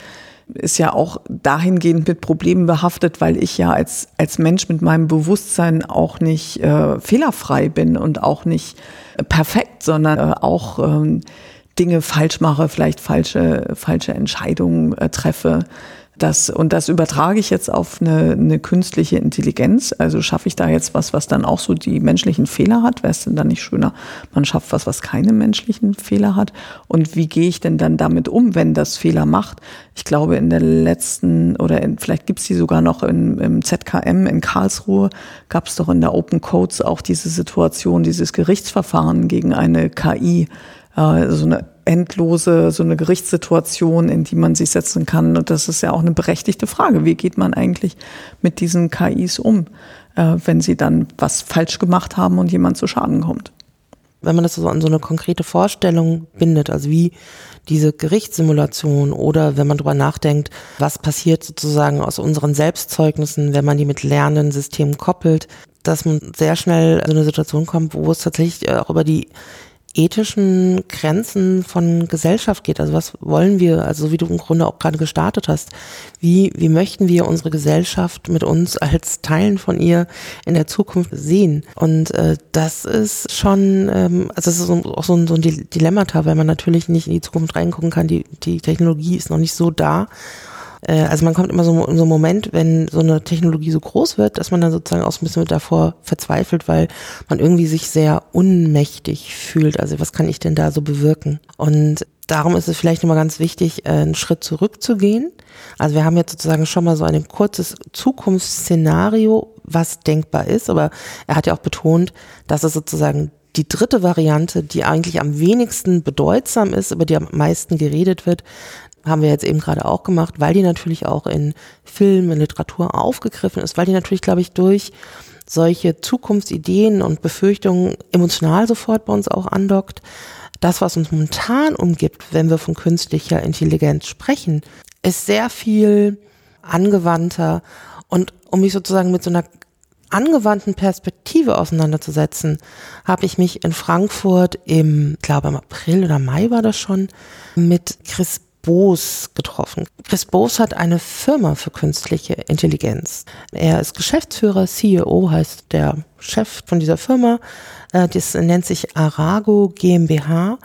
ist ja auch dahingehend mit Problemen behaftet, weil ich ja als, als Mensch mit meinem Bewusstsein auch nicht äh, fehlerfrei bin und auch nicht äh, perfekt, sondern äh, auch ähm, Dinge falsch mache, vielleicht falsche, falsche Entscheidungen äh, treffe. Das, und das übertrage ich jetzt auf eine, eine künstliche Intelligenz. Also schaffe ich da jetzt was, was dann auch so die menschlichen Fehler hat? Wäre es denn dann nicht schöner, man schafft was, was keine menschlichen Fehler hat? Und wie gehe ich denn dann damit um, wenn das Fehler macht? Ich glaube, in der letzten, oder in, vielleicht gibt's die sogar noch in, im ZKM in Karlsruhe, gab es doch in der Open Codes auch diese Situation, dieses Gerichtsverfahren gegen eine KI, äh, so eine endlose, so eine Gerichtssituation, in die man sich setzen kann. Und das ist ja auch eine berechtigte Frage. Wie geht man eigentlich mit diesen KIs um, äh, wenn sie dann was falsch gemacht haben und jemand zu Schaden kommt? Wenn man das so an so eine konkrete Vorstellung bindet, also wie diese Gerichtssimulation oder wenn man drüber nachdenkt, was passiert sozusagen aus unseren Selbstzeugnissen, wenn man die mit lernenden Systemen koppelt, dass man sehr schnell in eine Situation kommt, wo es tatsächlich auch über die ethischen Grenzen von Gesellschaft geht. Also was wollen wir, also wie du im Grunde auch gerade gestartet hast, wie, wie möchten wir unsere Gesellschaft mit uns als Teilen von ihr in der Zukunft sehen? Und äh, das ist schon, ähm, also es ist auch so ein, so ein Dilemmata, weil man natürlich nicht in die Zukunft reingucken kann. Die, die Technologie ist noch nicht so da äh, also man kommt immer so in so einen Moment, wenn so eine Technologie so groß wird, dass man dann sozusagen auch so ein bisschen davor verzweifelt, weil man irgendwie sich sehr unmächtig fühlt. Also was kann ich denn da so bewirken? Und darum ist es vielleicht immer ganz wichtig, äh, einen Schritt zurückzugehen. Also wir haben jetzt sozusagen schon mal so ein kurzes Zukunftsszenario, was denkbar ist, aber er hat ja auch betont, dass es sozusagen die dritte Variante, die eigentlich am wenigsten bedeutsam ist, über die am meisten geredet wird, haben wir jetzt eben gerade auch gemacht, weil die natürlich auch in Film, in Literatur aufgegriffen ist, weil die natürlich, glaube ich, durch solche Zukunftsideen und Befürchtungen emotional sofort bei uns auch andockt. Das, was uns momentan umgibt, wenn wir von künstlicher Intelligenz sprechen, ist sehr viel angewandter. Und um mich sozusagen mit so einer angewandten Perspektive auseinanderzusetzen, habe ich mich in Frankfurt im, glaube im April oder Mai war das schon, mit Chris Boos getroffen. Chris Boos hat eine Firma für künstliche Intelligenz. Er ist Geschäftsführer, CEO heißt der Chef von dieser Firma. Äh, das nennt sich Arago GmbH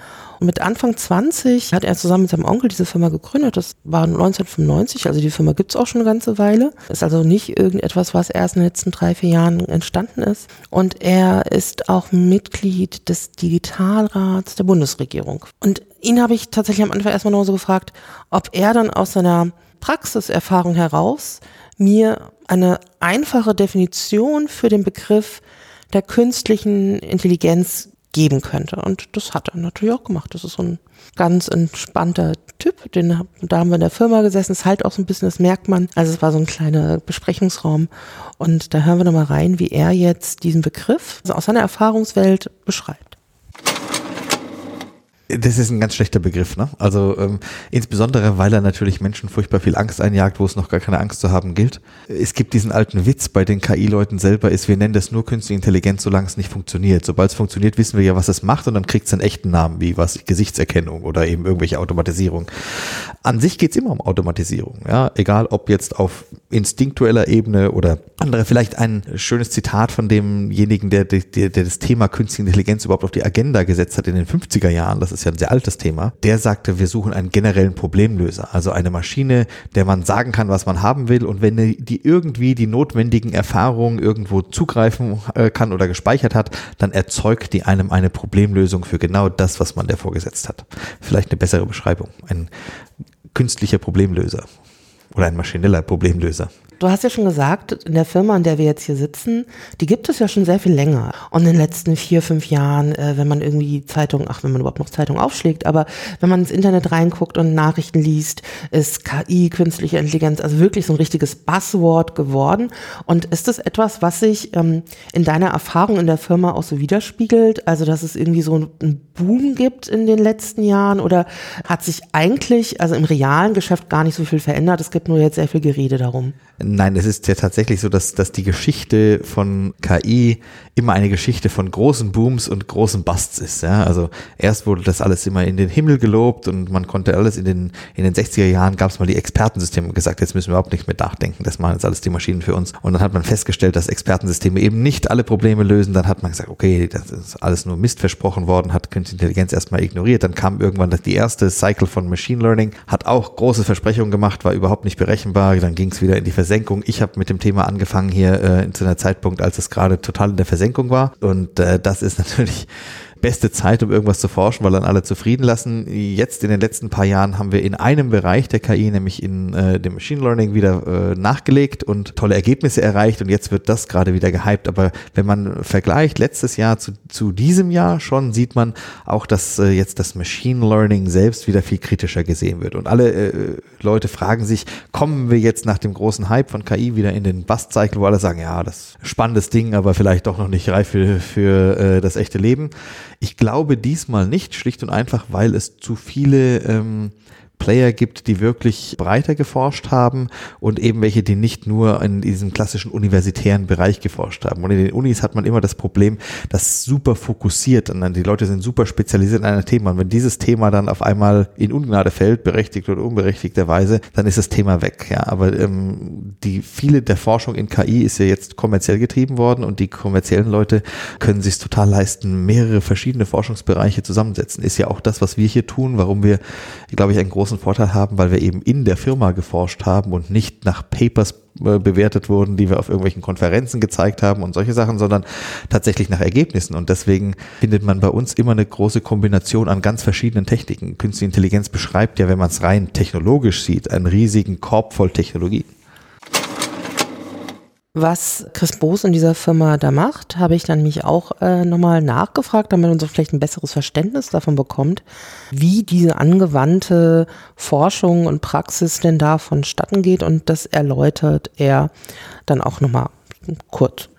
mit Anfang 20 hat er zusammen mit seinem Onkel diese Firma gegründet. Das war 1995, also die Firma gibt's auch schon eine ganze Weile. Ist also nicht irgendetwas, was erst in den letzten drei, vier Jahren entstanden ist. Und er ist auch Mitglied des Digitalrats der Bundesregierung. Und ihn habe ich tatsächlich am Anfang erstmal nur so gefragt, ob er dann aus seiner Praxiserfahrung heraus mir eine einfache Definition für den Begriff der künstlichen Intelligenz geben könnte. Und das hat er natürlich auch gemacht. Das ist so ein ganz entspannter Typ. Den, da haben wir in der Firma gesessen. ist halt auch so ein bisschen, das merkt man. Also es war so ein kleiner Besprechungsraum. Und da hören wir nochmal rein, wie er jetzt diesen Begriff aus seiner Erfahrungswelt beschreibt. Das ist ein ganz schlechter Begriff, ne? Also ähm, insbesondere, weil er natürlich Menschen furchtbar viel Angst einjagt, wo es noch gar keine Angst zu haben gilt. Es gibt diesen alten Witz bei den KI-Leuten selber, ist, wir nennen das nur künstliche Intelligenz, solange es nicht funktioniert. Sobald es funktioniert, wissen wir ja, was es macht und dann kriegt es einen echten Namen, wie was Gesichtserkennung oder eben irgendwelche Automatisierung. An sich geht's immer um Automatisierung, ja, egal ob jetzt auf instinktueller Ebene oder andere. Vielleicht ein schönes Zitat von demjenigen, der, der, der das Thema künstliche Intelligenz überhaupt auf die Agenda gesetzt hat in den 50er Jahren. Das ist ja ein sehr altes Thema. Der sagte, wir suchen einen generellen Problemlöser, also eine Maschine, der man sagen kann, was man haben will und wenn die irgendwie die notwendigen Erfahrungen irgendwo zugreifen äh, kann oder gespeichert hat, dann erzeugt die einem eine Problemlösung für genau das, was man der vorgesetzt hat. Vielleicht eine bessere Beschreibung. Ein künstlicher Problemlöser oder ein maschineller Problemlöser. Du hast ja schon gesagt, in der Firma, in der wir jetzt hier sitzen, die gibt es ja schon sehr viel länger. Und in den letzten vier, fünf Jahren, äh, wenn man irgendwie Zeitung, ach, wenn man überhaupt noch Zeitung aufschlägt, aber wenn man ins Internet reinguckt und Nachrichten liest, ist KI, künstliche Intelligenz, also wirklich so ein richtiges Buzzword geworden. Und ist das etwas, was sich ähm, in deiner Erfahrung in der Firma auch so widerspiegelt? Also, dass es irgendwie so einen Boom gibt in den letzten Jahren oder hat sich eigentlich, also im realen Geschäft gar nicht so viel verändert? Es gibt nur jetzt sehr viel Gerede darum. Nein, es ist ja tatsächlich so, dass, dass die Geschichte von KI immer eine Geschichte von großen Booms und großen Busts ist. Ja? Also erst wurde das alles immer in den Himmel gelobt und man konnte alles in den, in den 60er Jahren gab es mal die Expertensysteme gesagt, jetzt müssen wir überhaupt nicht mehr nachdenken, das machen jetzt alles die Maschinen für uns. Und dann hat man festgestellt, dass Expertensysteme eben nicht alle Probleme lösen. Dann hat man gesagt, okay, das ist alles nur Mist versprochen worden, hat künstliche Intelligenz erstmal ignoriert. Dann kam irgendwann die erste Cycle von Machine Learning, hat auch große Versprechungen gemacht, war überhaupt nicht berechenbar. Dann ging es wieder in die Versenkung. Ich habe mit dem Thema angefangen hier äh, zu einer Zeitpunkt, als es gerade total in der Versenkung war. Und äh, das ist natürlich beste Zeit, um irgendwas zu forschen, weil dann alle zufrieden lassen. Jetzt in den letzten paar Jahren haben wir in einem Bereich der KI, nämlich in äh, dem Machine Learning, wieder äh, nachgelegt und tolle Ergebnisse erreicht und jetzt wird das gerade wieder gehypt. Aber wenn man vergleicht letztes Jahr zu, zu diesem Jahr schon, sieht man auch, dass äh, jetzt das Machine Learning selbst wieder viel kritischer gesehen wird. Und alle äh, Leute fragen sich, kommen wir jetzt nach dem großen Hype von KI wieder in den Bust-Cycle, wo alle sagen, ja, das spannendes Ding, aber vielleicht doch noch nicht reif für, für äh, das echte Leben. Ich glaube diesmal nicht, schlicht und einfach, weil es zu viele ähm, Player gibt, die wirklich breiter geforscht haben und eben welche, die nicht nur in diesem klassischen universitären Bereich geforscht haben. Und in den Unis hat man immer das Problem, dass super fokussiert und dann die Leute sind super spezialisiert in einem Thema. Und wenn dieses Thema dann auf einmal in Ungnade fällt, berechtigt oder unberechtigterweise, dann ist das Thema weg. Ja, aber ähm, die viele der Forschung in KI ist ja jetzt kommerziell getrieben worden und die kommerziellen Leute können sich total leisten, mehrere verschiedene Forschungsbereiche zusammensetzen. Ist ja auch das, was wir hier tun, warum wir, glaube ich, einen großen großen Vorteil haben, weil wir eben in der Firma geforscht haben und nicht nach Papers äh, bewertet wurden, die wir auf irgendwelchen Konferenzen gezeigt haben und solche Sachen, sondern tatsächlich nach Ergebnissen. Und deswegen findet man bei uns immer eine große Kombination an ganz verschiedenen Techniken. Künstliche Intelligenz beschreibt ja, wenn man es rein technologisch sieht, einen riesigen Korb voll Technologie. Was Chris Boos in dieser Firma da macht, habe ich dann mich auch äh, nochmal nachgefragt, damit man so vielleicht ein besseres Verständnis davon bekommt, wie diese angewandte Forschung und Praxis denn da vonstatten geht und das erläutert er dann auch nochmal kurz.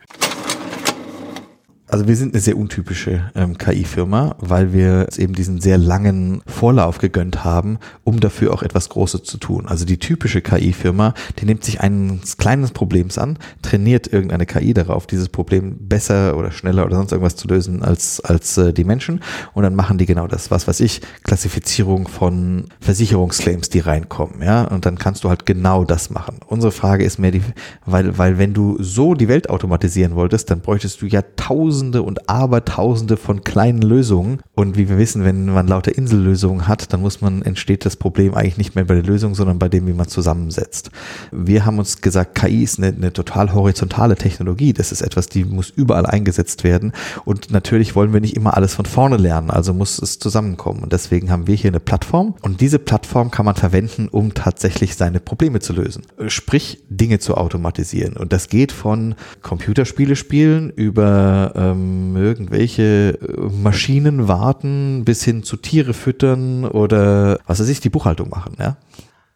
Also wir sind eine sehr untypische ähm, KI-Firma, weil wir eben diesen sehr langen Vorlauf gegönnt haben, um dafür auch etwas Großes zu tun. Also die typische KI-Firma, die nimmt sich eines kleines Problems an, trainiert irgendeine KI darauf, dieses Problem besser oder schneller oder sonst irgendwas zu lösen als, als äh, die Menschen. Und dann machen die genau das, was weiß ich, Klassifizierung von Versicherungsclaims, die reinkommen. Ja, und dann kannst du halt genau das machen. Unsere Frage ist mehr die, weil, weil wenn du so die Welt automatisieren wolltest, dann bräuchtest du ja tausend Tausende und Abertausende von kleinen Lösungen. Und wie wir wissen, wenn man lauter Insellösungen hat, dann muss man, entsteht das Problem eigentlich nicht mehr bei der Lösung, sondern bei dem, wie man zusammensetzt. Wir haben uns gesagt, KI ist eine, eine total horizontale Technologie. Das ist etwas, die muss überall eingesetzt werden. Und natürlich wollen wir nicht immer alles von vorne lernen, also muss es zusammenkommen. Und deswegen haben wir hier eine Plattform. Und diese Plattform kann man verwenden, um tatsächlich seine Probleme zu lösen. Sprich, Dinge zu automatisieren. Und das geht von Computerspiele spielen über ähm, irgendwelche äh, Maschinen warten, bis hin zu Tiere füttern oder was weiß ich, die Buchhaltung machen, ja.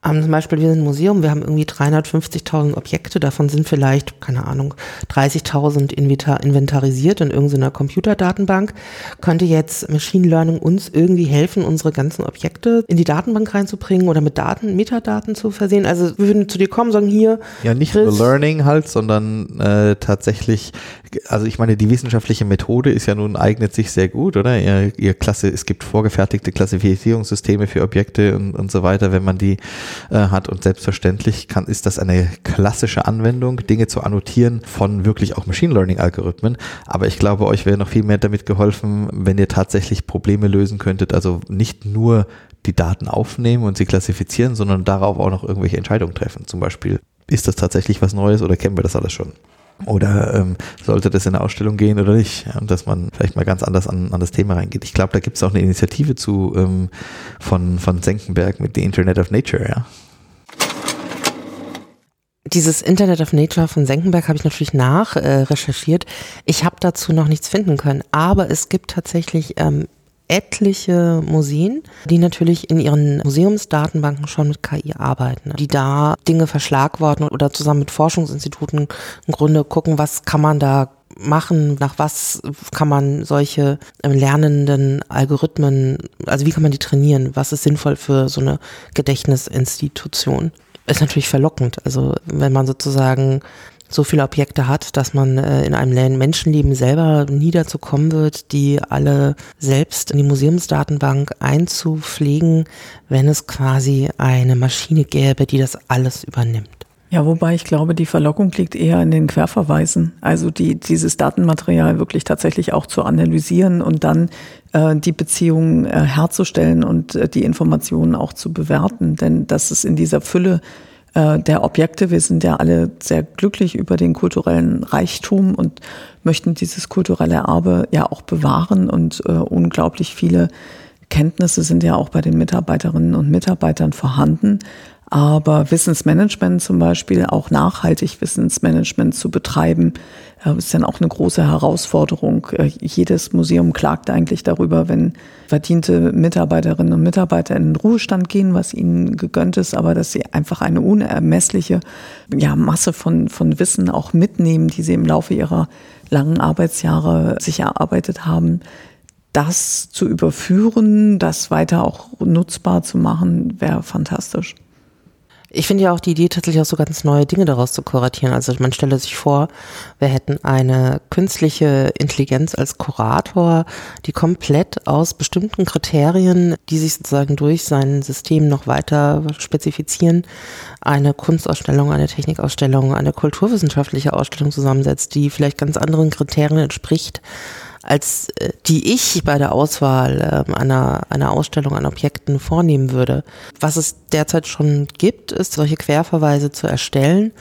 Um, zum Beispiel, wir sind ein Museum, wir haben irgendwie 350.000 Objekte, davon sind vielleicht, keine Ahnung, 30.000 inventarisiert in irgendeiner Computerdatenbank. Könnte jetzt Machine Learning uns irgendwie helfen, unsere ganzen Objekte in die Datenbank reinzubringen oder mit Daten, Metadaten zu versehen? Also wir würden zu dir kommen, sagen hier. Ja, nicht Chris, nur Learning halt, sondern äh, tatsächlich, also ich meine, die wissenschaftliche Methode ist ja nun, eignet sich sehr gut, oder? Ihr, ihr Klasse, es gibt vorgefertigte Klassifizierungssysteme für Objekte und, und so weiter, wenn man die äh, hat. Und selbstverständlich kann, ist das eine klassische Anwendung, Dinge zu annotieren von wirklich auch Machine Learning Algorithmen. Aber ich glaube, euch wäre noch viel mehr damit geholfen, wenn ihr tatsächlich Probleme lösen könntet. Also nicht nur die Daten aufnehmen und sie klassifizieren, sondern darauf auch noch irgendwelche Entscheidungen treffen. Zum Beispiel, ist das tatsächlich was Neues oder kennen wir das alles schon? Oder ähm, sollte das in eine Ausstellung gehen oder nicht? Ja, und dass man vielleicht mal ganz anders an, an das Thema reingeht. Ich glaube, da gibt es auch eine Initiative zu ähm, von, von Senckenberg mit The Internet of Nature, ja. Dieses Internet of Nature von Senckenberg habe ich natürlich nach äh, recherchiert. Ich habe dazu noch nichts finden können, aber es gibt tatsächlich ähm, etliche Museen, die natürlich in ihren Museumsdatenbanken schon mit KI arbeiten, die da Dinge verschlagworten oder zusammen mit Forschungsinstituten im Grunde gucken, was kann man da machen, nach was kann man solche ähm, lernenden Algorithmen, also wie kann man die trainieren, was ist sinnvoll für so eine Gedächtnisinstitution. Ist natürlich verlockend, also wenn man sozusagen so viele Objekte hat, dass man äh, in einem Menschenleben selber nie dazu kommen wird, die alle selbst in die Museumsdatenbank einzupflegen, wenn es quasi eine Maschine gäbe, die das alles übernimmt. Ja, wobei ich glaube, die Verlockung liegt eher in den Querverweisen. Also die, dieses Datenmaterial wirklich tatsächlich auch zu analysieren und dann äh, die Beziehungen äh, herzustellen und äh, die Informationen auch zu bewerten. Denn das ist in dieser Fülle der Objekte. Wir sind ja alle sehr glücklich über den kulturellen Reichtum und möchten dieses kulturelle Erbe ja auch bewahren und äh, unglaublich viele Kenntnisse sind ja auch bei den Mitarbeiterinnen und Mitarbeitern vorhanden. Aber Wissensmanagement zum Beispiel, auch nachhaltig Wissensmanagement zu betreiben, äh, ist dann auch eine große Herausforderung. Äh, jedes Museum klagt eigentlich darüber, wenn verdiente Mitarbeiterinnen und Mitarbeiter in den Ruhestand gehen, was ihnen gegönnt ist, aber dass sie einfach eine unermessliche ja, Masse von, von Wissen auch mitnehmen, die sie im Laufe ihrer langen Arbeitsjahre sich erarbeitet haben. Das zu überführen, das weiter auch nutzbar zu machen, wäre fantastisch. Ich finde ja auch die Idee, tatsächlich auch so ganz neue Dinge daraus zu kuratieren. Also man stelle sich vor, wir hätten eine künstliche Intelligenz als Kurator, die komplett aus bestimmten Kriterien, die sich sozusagen durch sein System noch weiter spezifizieren, eine Kunstausstellung, eine Technikausstellung, eine kulturwissenschaftliche Ausstellung zusammensetzt, die vielleicht ganz anderen Kriterien entspricht als äh, die ich bei der Auswahl äh, einer, einer Ausstellung an Objekten vornehmen würde. Was es derzeit schon gibt, ist solche Querverweise zu erstellen.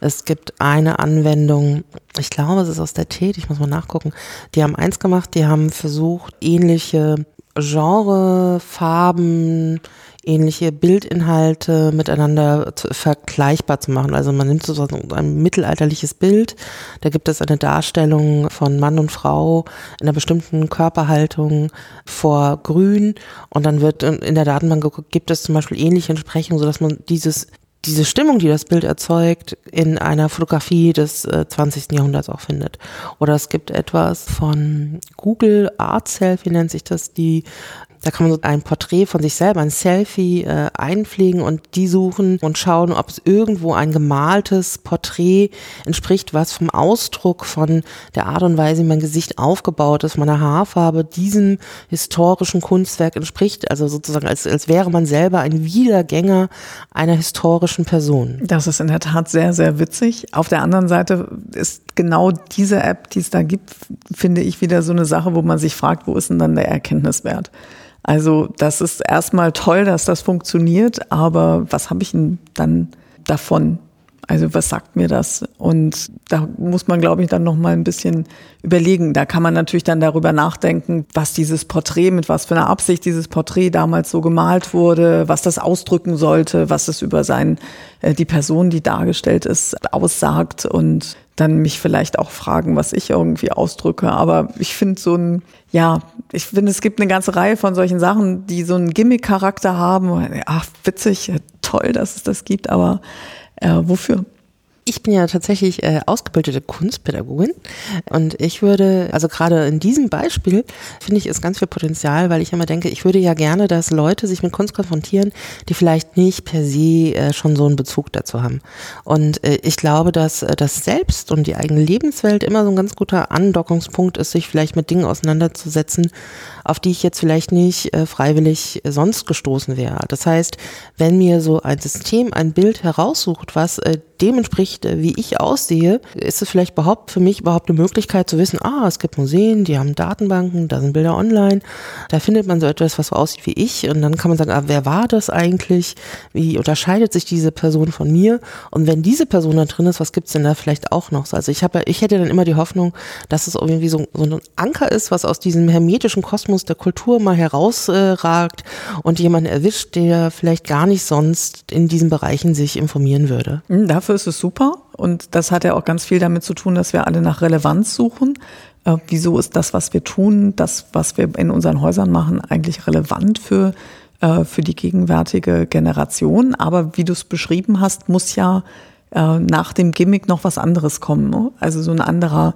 Es gibt eine Anwendung, ich glaube, es ist aus der Tate, ich muss mal nachgucken. Die haben eins gemacht, die haben versucht, ähnliche Genre, Farben, ähnliche Bildinhalte miteinander zu, vergleichbar zu machen. Also man nimmt sozusagen ein mittelalterliches Bild, da gibt es eine Darstellung von Mann und Frau in einer bestimmten Körperhaltung vor Grün und dann wird in der Datenbank geguckt, gibt es zum Beispiel ähnliche Entsprechungen, sodass man dieses diese Stimmung, die das Bild erzeugt, in einer Fotografie des äh, 20. Jahrhunderts auch findet. Oder es gibt etwas von Google Art Selfie nennt sich das, die da kann man so ein Porträt von sich selber, ein Selfie äh, einpflegen und die suchen und schauen, ob es irgendwo ein gemaltes Porträt entspricht, was vom Ausdruck, von der Art und Weise, wie mein Gesicht aufgebaut ist, meiner Haarfarbe, diesem historischen Kunstwerk entspricht. Also sozusagen, als, als wäre man selber ein Wiedergänger einer historischen Person. Das ist in der Tat sehr, sehr witzig. Auf der anderen Seite ist genau diese App, die es da gibt, finde ich wieder so eine Sache, wo man sich fragt, wo ist denn dann der Erkenntniswert? Also das ist erstmal toll, dass das funktioniert, aber was habe ich denn dann davon? Also was sagt mir das? Und da muss man, glaube ich, dann noch mal ein bisschen überlegen. Da kann man natürlich dann darüber nachdenken, was dieses Porträt, mit was für einer Absicht dieses Porträt damals so gemalt wurde, was das ausdrücken sollte, was es über sein, äh, die Person, die dargestellt ist, aussagt und dann mich vielleicht auch fragen, was ich irgendwie ausdrücke. Aber ich finde so ein, ja, ich finde, es gibt eine ganze Reihe von solchen Sachen, die so einen Gimmick-Charakter haben. Ach, witzig, toll, dass es das gibt, aber äh, wofür? Ich bin ja tatsächlich äh, ausgebildete Kunstpädagogin und ich würde, also gerade in diesem Beispiel finde ich ist ganz viel Potenzial, weil ich immer denke, ich würde ja gerne, dass Leute sich mit Kunst konfrontieren, die vielleicht nicht per se äh, schon so einen Bezug dazu haben. Und äh, ich glaube, dass äh, das Selbst und die eigene Lebenswelt immer so ein ganz guter Andockungspunkt ist, sich vielleicht mit Dingen auseinanderzusetzen, auf die ich jetzt vielleicht nicht äh, freiwillig sonst gestoßen wäre. Das heißt, wenn mir so ein System ein Bild heraussucht, was äh, dem entspricht, äh, wie ich aussehe, ist es vielleicht überhaupt für mich überhaupt eine Möglichkeit zu wissen, ah, es gibt Museen, die haben Datenbanken, da sind Bilder online, da findet man so etwas, was so aussieht wie ich und dann kann man sagen, ah, wer war das eigentlich? Wie unterscheidet sich diese Person von mir? Und wenn diese Person da drin ist, was gibt's denn da vielleicht auch noch? Also ich habe, ich hätte dann immer die Hoffnung, dass es irgendwie so, so ein Anker ist, was aus diesem hermetischen Kosmos der Kultur mal herausragt und jemanden erwischt, der vielleicht gar nicht sonst in diesen Bereichen sich informieren würde. Hm, dafür ist es super. Und das hat ja auch ganz viel damit zu tun, dass wir alle nach Relevanz suchen. Äh, wieso ist das, was wir tun, das, was wir in unseren Häusern machen, eigentlich relevant für, äh, für die gegenwärtige Generation? Aber wie du es beschrieben hast, muss ja äh, nach dem Gimmick noch was anderes kommen. Ne? Also so ein anderer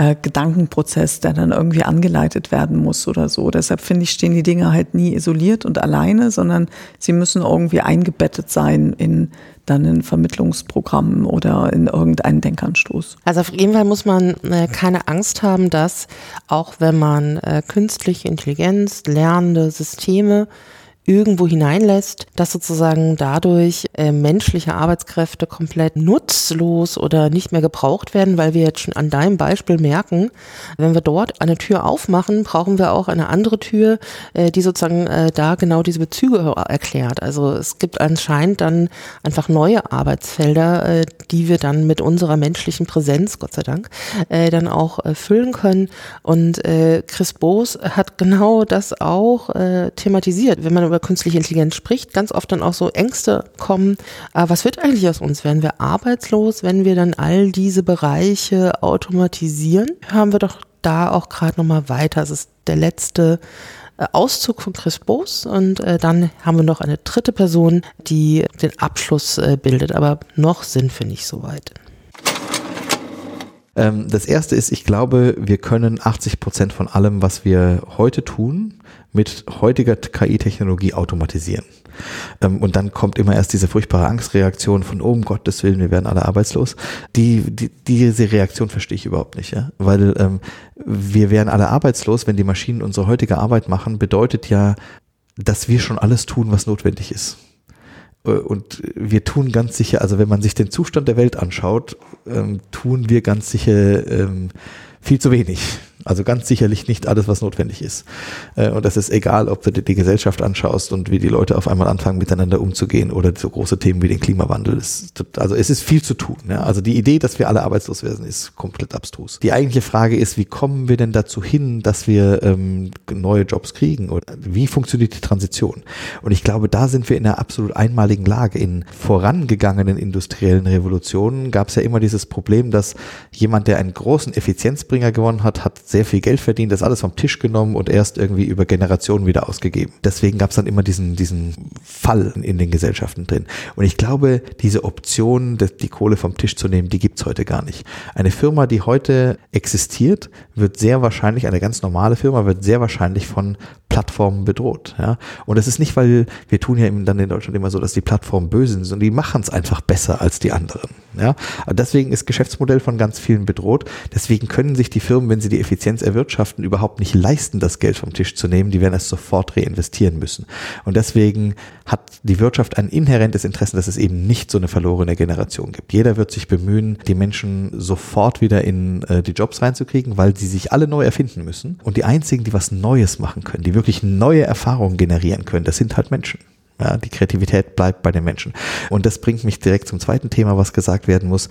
äh, Gedankenprozess, der dann irgendwie angeleitet werden muss oder so. Deshalb finde ich, stehen die Dinge halt nie isoliert und alleine, sondern sie müssen irgendwie eingebettet sein in dann in Vermittlungsprogrammen oder in irgendeinen Denkanstoß. Also auf jeden Fall muss man äh, keine Angst haben, dass auch wenn man äh, künstliche Intelligenz, lernende Systeme irgendwo hineinlässt, dass sozusagen dadurch äh, menschliche Arbeitskräfte komplett nutzlos oder nicht mehr gebraucht werden, weil wir jetzt schon an deinem Beispiel merken, wenn wir dort eine Tür aufmachen, brauchen wir auch eine andere Tür, äh, die sozusagen äh, da genau diese Bezüge erklärt. Also es gibt anscheinend dann einfach neue Arbeitsfelder, äh, die wir dann mit unserer menschlichen Präsenz, Gott sei Dank, äh, dann auch äh, füllen können. Und äh, Chris Boos hat genau das auch äh, thematisiert. Wenn man über künstliche Intelligenz spricht, ganz oft dann auch so Ängste kommen, äh, was wird eigentlich aus uns? Werden wir arbeitslos, wenn wir dann all diese Bereiche automatisieren? Hören wir doch da auch gerade nochmal weiter. Es ist der letzte äh, Auszug von Chris Boos und äh, dann haben wir noch eine dritte Person, die den Abschluss äh, bildet, aber noch sind wir nicht so weit. Ähm, das erste ist, ich glaube, wir können 80 Prozent von allem, was wir heute tun, mit heutiger KI-Technologie automatisieren. Ähm, und dann kommt immer erst diese furchtbare Angstreaktion von, oh, um Gottes Willen, wir werden alle arbeitslos. Die, die, diese Reaktion verstehe ich überhaupt nicht, ja. Weil ähm, wir wären alle arbeitslos, wenn die Maschinen unsere heutige Arbeit machen, bedeutet ja, dass wir schon alles tun, was notwendig ist. Äh, und wir tun ganz sicher, also wenn man sich den Zustand der Welt anschaut, ähm, tun wir ganz sicher ähm, viel zu wenig. Also ganz sicherlich nicht alles, was notwendig ist. Äh, und das ist egal, ob du dir die Gesellschaft anschaust und wie die Leute auf einmal anfangen, miteinander umzugehen oder so große Themen wie den Klimawandel. Also es ist viel zu tun. Also die Idee, dass wir alle arbeitslos werden, ist komplett abstrus. Die eigentliche Frage ist, wie kommen wir denn dazu hin, dass wir ähm, neue Jobs kriegen? Oder wie funktioniert die Transition? Und ich glaube, da sind wir in einer absolut einmaligen Lage. In vorangegangenen industriellen Revolutionen gab es ja immer dieses Problem, dass jemand, der einen großen Effizienzbringer gewonnen hat, hat sehr viel Geld verdient, das alles vom Tisch genommen und erst irgendwie über Generationen wieder ausgegeben. Deswegen gab es dann immer diesen, diesen Fall in den Gesellschaften drin. Und ich glaube, diese Option, die Kohle vom Tisch zu nehmen, die gibt's heute gar nicht. Eine Firma, die heute existiert, wird sehr wahrscheinlich, eine ganz normale Firma, wird sehr wahrscheinlich von Plattformen bedroht. Ja? Und das ist nicht, weil wir tun ja dann in Deutschland immer so, dass die Plattformen böse sind, sondern die machen es einfach besser als die anderen. Ja? Deswegen ist Geschäftsmodell von ganz vielen bedroht. Deswegen können sich die Firmen, wenn sie die Effizienz erwirtschaften, überhaupt nicht leisten, das Geld vom Tisch zu nehmen. Die werden es sofort reinvestieren müssen. Und deswegen hat die Wirtschaft ein inhärentes Interesse, dass es eben nicht so eine verlorene Generation gibt. Jeder wird sich bemühen, die Menschen sofort wieder in äh, die Jobs reinzukriegen, weil sie sich alle neu erfinden müssen. Und die einzigen, die was Neues machen können, die wirklich neue Erfahrungen generieren können, das sind halt Menschen. Ja, die Kreativität bleibt bei den Menschen. Und das bringt mich direkt zum zweiten Thema, was gesagt werden muss.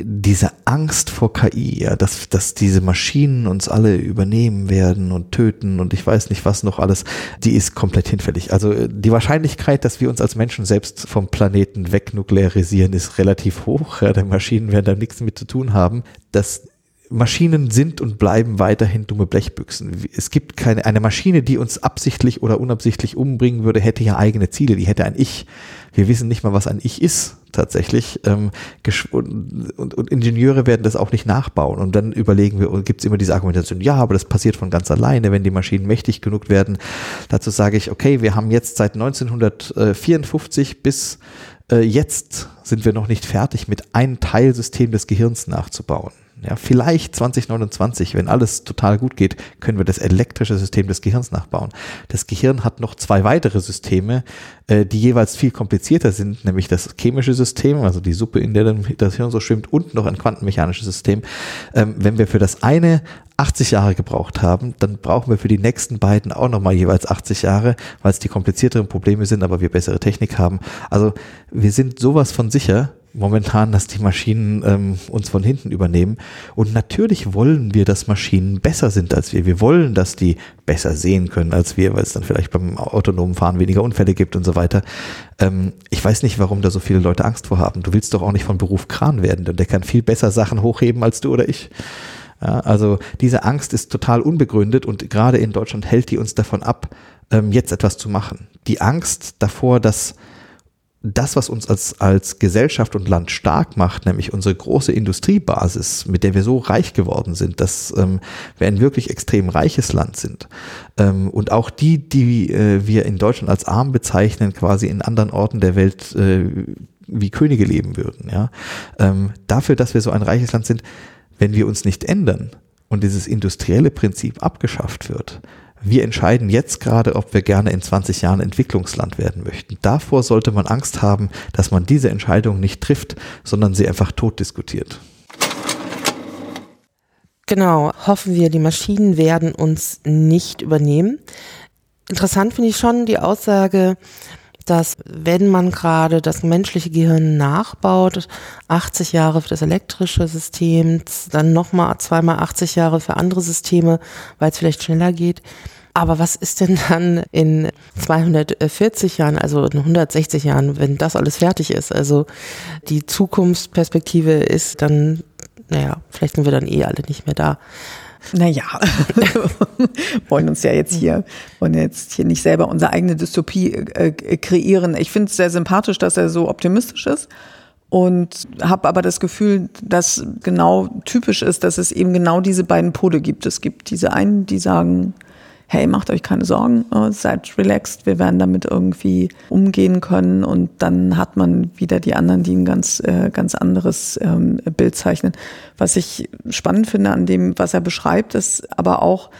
Diese Angst vor KI, ja, dass, dass diese Maschinen uns alle übernehmen werden und töten und ich weiß nicht was noch alles, die ist komplett hinfällig. Also die Wahrscheinlichkeit, dass wir uns als Menschen selbst vom Planeten wegnuklearisieren, ist relativ hoch. Ja, denn Maschinen werden da nichts mit zu tun haben. Das Maschinen sind und bleiben weiterhin dumme Blechbüchsen. Es gibt keine, eine Maschine, die uns absichtlich oder unabsichtlich umbringen würde, hätte ja eigene Ziele, die hätte ein Ich. Wir wissen nicht mal, was ein Ich ist, tatsächlich. Ähm, und, Ingenieure werden das auch nicht nachbauen. Und dann überlegen wir, und gibt es immer diese Argumentation, ja, aber das passiert von ganz alleine, wenn die Maschinen mächtig genug werden. Dazu sage ich, okay, wir haben jetzt seit 1954 bis äh, jetzt sind wir noch nicht fertig, mit einem Teilsystem des Gehirns nachzubauen. Ja, vielleicht 2029, wenn alles total gut geht, können wir das elektrische System des Gehirns nachbauen. Das Gehirn hat noch zwei weitere Systeme, äh, die jeweils viel komplizierter sind, nämlich das chemische System, also die Suppe, in der das Hirn so schwimmt, und noch ein quantenmechanisches System. Ähm, wenn wir für das eine 80 Jahre gebraucht haben, dann brauchen wir für die nächsten beiden auch nochmal jeweils 80 Jahre, weil es die komplizierteren Probleme sind, aber wir bessere Technik haben. Also wir sind sowas von sicher, momentan, dass die Maschinen ähm, uns von hinten übernehmen. Und natürlich wollen wir, dass Maschinen besser sind als wir. Wir wollen, dass die besser sehen können als wir, weil es dann vielleicht beim autonomen Fahren weniger Unfälle gibt und so weiter. Ähm, ich weiß nicht, warum da so viele Leute Angst vor haben. Du willst doch auch nicht von Beruf Kran werden, denn der kann viel besser Sachen hochheben als du oder ich. Ja, also diese Angst ist total unbegründet und gerade in Deutschland hält die uns davon ab, ähm, jetzt etwas zu machen. Die Angst davor, dass das, was uns als, als Gesellschaft und Land stark macht, nämlich unsere große Industriebasis, mit der wir so reich geworden sind, dass ähm, wir ein wirklich extrem reiches Land sind. Ähm, und auch die, die äh, wir in Deutschland als arm bezeichnen, quasi in anderen Orten der Welt äh, wie Könige leben würden. Ja? Ähm, dafür, dass wir so ein reiches Land sind, wenn wir uns nicht ändern und dieses industrielle Prinzip abgeschafft wird, wir entscheiden jetzt gerade, ob wir gerne in 20 Jahren Entwicklungsland werden möchten. Davor sollte man Angst haben, dass man diese Entscheidung nicht trifft, sondern sie einfach tot diskutiert. Genau, hoffen wir, die Maschinen werden uns nicht übernehmen. Interessant finde ich schon die Aussage, dass wenn man gerade das menschliche Gehirn nachbaut, 80 Jahre für das elektrische System, dann nochmal zweimal 80 Jahre für andere Systeme, weil es vielleicht schneller geht. Aber was ist denn dann in 240 Jahren, also in 160 Jahren, wenn das alles fertig ist? Also die Zukunftsperspektive ist dann, naja, vielleicht sind wir dann eh alle nicht mehr da. Naja, [LAUGHS] wollen uns ja jetzt hier, wollen jetzt hier nicht selber unsere eigene Dystopie äh, kreieren. Ich finde es sehr sympathisch, dass er so optimistisch ist und habe aber das Gefühl, dass genau typisch ist, dass es eben genau diese beiden Pole gibt. Es gibt diese einen, die sagen, hey, macht euch keine Sorgen, äh, seid relaxed, wir werden damit irgendwie umgehen können. Und dann hat man wieder die anderen, die ein ganz, äh, ganz anderes ähm, Bild zeichnen. Was ich spannend finde an dem, was er beschreibt, ist aber auch,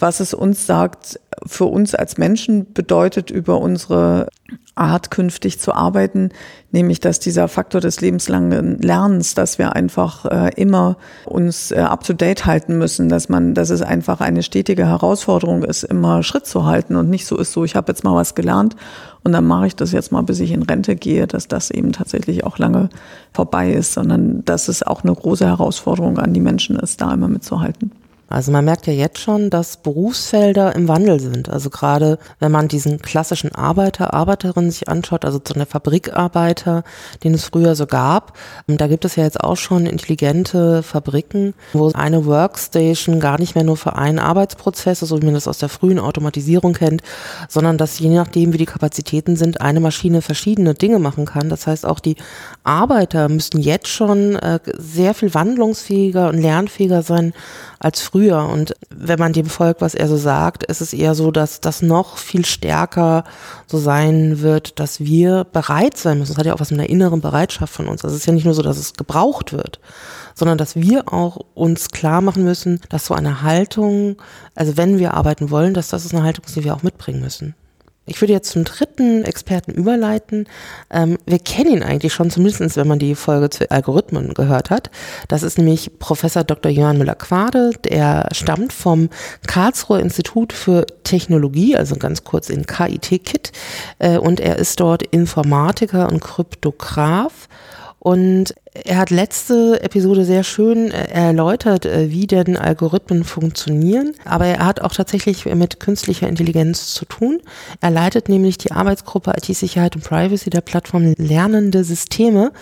was es uns sagt, für uns als Menschen bedeutet über unsere Art künftig zu arbeiten, nämlich dass dieser Faktor des lebenslangen Lernens, dass wir einfach äh, immer uns äh, up to date halten müssen, dass man, dass es einfach eine stetige Herausforderung ist, immer Schritt zu halten und nicht so ist, so ich habe jetzt mal was gelernt und dann mache ich das jetzt mal, bis ich in Rente gehe, dass das eben tatsächlich auch lange vorbei ist, sondern dass es auch eine große Herausforderung an die Menschen ist, da immer mitzuhalten. Also man merkt ja jetzt schon, dass Berufsfelder im Wandel sind. Also gerade wenn man diesen klassischen Arbeiter, Arbeiterin sich anschaut, also so eine Fabrikarbeiter, den es früher so gab, da gibt es ja jetzt auch schon intelligente Fabriken, wo eine Workstation gar nicht mehr nur für einen Arbeitsprozess, so wie man das aus der frühen Automatisierung kennt, sondern dass je nachdem, wie die Kapazitäten sind, eine Maschine verschiedene Dinge machen kann. Das heißt, auch die Arbeiter müssten jetzt schon äh, sehr viel wandlungsfähiger und lernfähiger sein als früher. Und wenn man dem folgt, was er so sagt, ist es eher so, dass das noch viel stärker so sein wird, dass wir bereit sein müssen. Das hat ja auch was mit einer inneren Bereitschaft von uns. Also es ist ja nicht nur so, dass es gebraucht wird, sondern dass wir auch uns klar machen müssen, dass so eine Haltung, also wenn wir arbeiten wollen, dass das ist eine Haltung, die wir auch mitbringen müssen. Ich würde jetzt zum dritten Experten überleiten. Ähm, wir kennen ihn eigentlich schon, zumindest wenn man die Folge zu Algorithmen gehört hat. Das ist nämlich Professor Dr. Jörn Müller-Quade. Der stammt vom Karlsruher Institut für Technologie, also ganz kurz in KIT-KIT. Äh, und er ist dort Informatiker und Kryptograph und er hat letzte Episode sehr schön äh, erläutert, äh, wie denn Algorithmen funktionieren. Aber er hat auch tatsächlich mit künstlicher Intelligenz zu tun. Er leitet nämlich die Arbeitsgruppe IT-Sicherheit und Privacy der Plattform Lernende Systeme.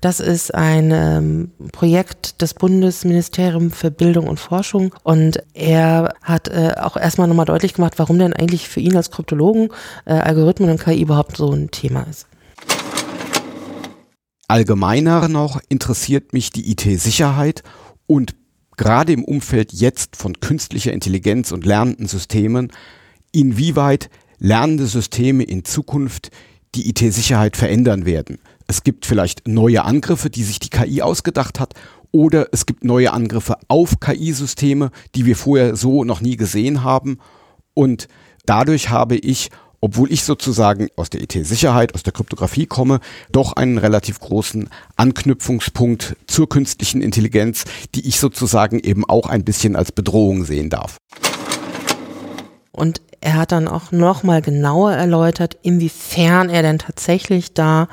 Das ist ein ähm, Projekt des Bundesministeriums für Bildung und Forschung. Und er hat äh, auch erstmal nochmal deutlich gemacht, warum denn eigentlich für ihn als Kryptologen äh, Algorithmen und KI überhaupt so ein Thema ist. Allgemeiner noch interessiert mich die IT-Sicherheit und gerade im Umfeld jetzt von künstlicher Intelligenz und lernenden Systemen, inwieweit lernende Systeme in Zukunft die IT-Sicherheit verändern werden. Es gibt vielleicht neue Angriffe, die sich die KI ausgedacht hat, oder es gibt neue Angriffe auf KI-Systeme, die wir vorher so noch nie gesehen haben. Und dadurch habe ich obwohl ich sozusagen aus der IT-Sicherheit, aus der Kryptographie komme, doch einen relativ großen Anknüpfungspunkt zur künstlichen Intelligenz, die ich sozusagen eben auch ein bisschen als Bedrohung sehen darf. Und er hat dann auch nochmal genauer erläutert, inwiefern er denn tatsächlich da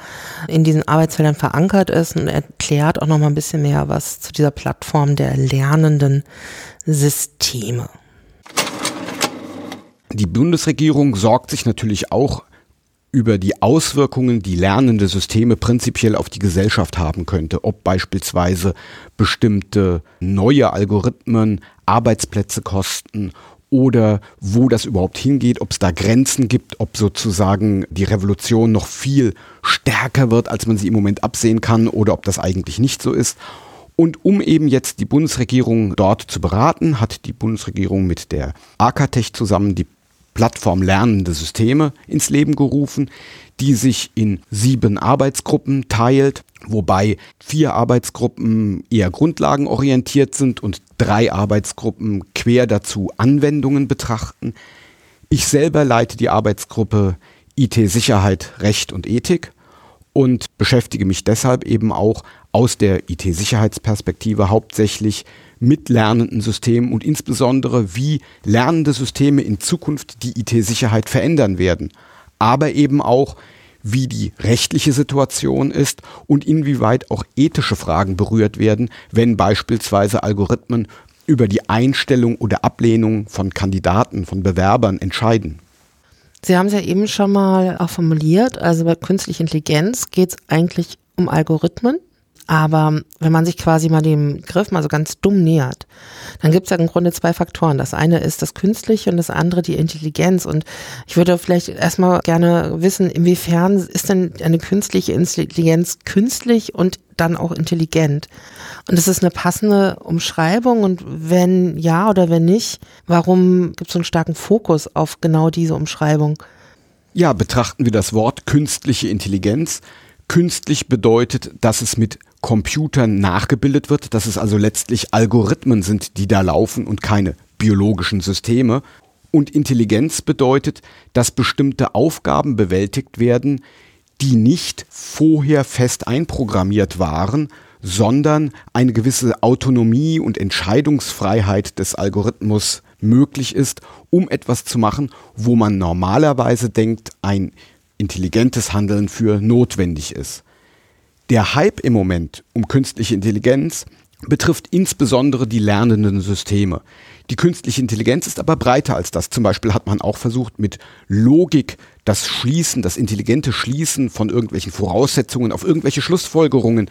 in diesen Arbeitsfeldern verankert ist und erklärt auch nochmal ein bisschen mehr was zu dieser Plattform der lernenden Systeme. Die Bundesregierung sorgt sich natürlich auch über die Auswirkungen, die lernende Systeme prinzipiell auf die Gesellschaft haben könnte, ob beispielsweise bestimmte neue Algorithmen Arbeitsplätze kosten oder wo das überhaupt hingeht, ob es da Grenzen gibt, ob sozusagen die Revolution noch viel stärker wird, als man sie im Moment absehen kann oder ob das eigentlich nicht so ist. Und um eben jetzt die Bundesregierung dort zu beraten, hat die Bundesregierung mit der Akatech zusammen die Plattform Lernende Systeme ins Leben gerufen, die sich in sieben Arbeitsgruppen teilt, wobei vier Arbeitsgruppen eher grundlagenorientiert sind und drei Arbeitsgruppen quer dazu Anwendungen betrachten. Ich selber leite die Arbeitsgruppe IT-Sicherheit, Recht und Ethik und beschäftige mich deshalb eben auch aus der IT-Sicherheitsperspektive hauptsächlich mit lernenden Systemen und insbesondere wie lernende Systeme in Zukunft die IT-Sicherheit verändern werden, aber eben auch wie die rechtliche Situation ist und inwieweit auch ethische Fragen berührt werden, wenn beispielsweise Algorithmen über die Einstellung oder Ablehnung von Kandidaten, von Bewerbern entscheiden. Sie haben es ja eben schon mal auch formuliert, also bei künstlicher Intelligenz geht es eigentlich um Algorithmen, aber wenn man sich quasi mal dem Griff mal so ganz dumm nähert, dann gibt es ja im Grunde zwei Faktoren. Das eine ist das Künstliche und das andere die Intelligenz. Und ich würde vielleicht erstmal gerne wissen, inwiefern ist denn eine künstliche Intelligenz künstlich und dann auch intelligent? Und ist es eine passende Umschreibung? Und wenn ja oder wenn nicht, warum gibt es so einen starken Fokus auf genau diese Umschreibung? Ja, betrachten wir das Wort künstliche Intelligenz. Künstlich bedeutet, dass es mit Computern nachgebildet wird, dass es also letztlich Algorithmen sind, die da laufen und keine biologischen Systeme. Und Intelligenz bedeutet, dass bestimmte Aufgaben bewältigt werden, die nicht vorher fest einprogrammiert waren, sondern eine gewisse Autonomie und Entscheidungsfreiheit des Algorithmus möglich ist, um etwas zu machen, wo man normalerweise denkt, ein intelligentes Handeln für notwendig ist. Der Hype im Moment um künstliche Intelligenz betrifft insbesondere die lernenden Systeme. Die künstliche Intelligenz ist aber breiter als das. Zum Beispiel hat man auch versucht, mit Logik das Schließen, das intelligente Schließen von irgendwelchen Voraussetzungen auf irgendwelche Schlussfolgerungen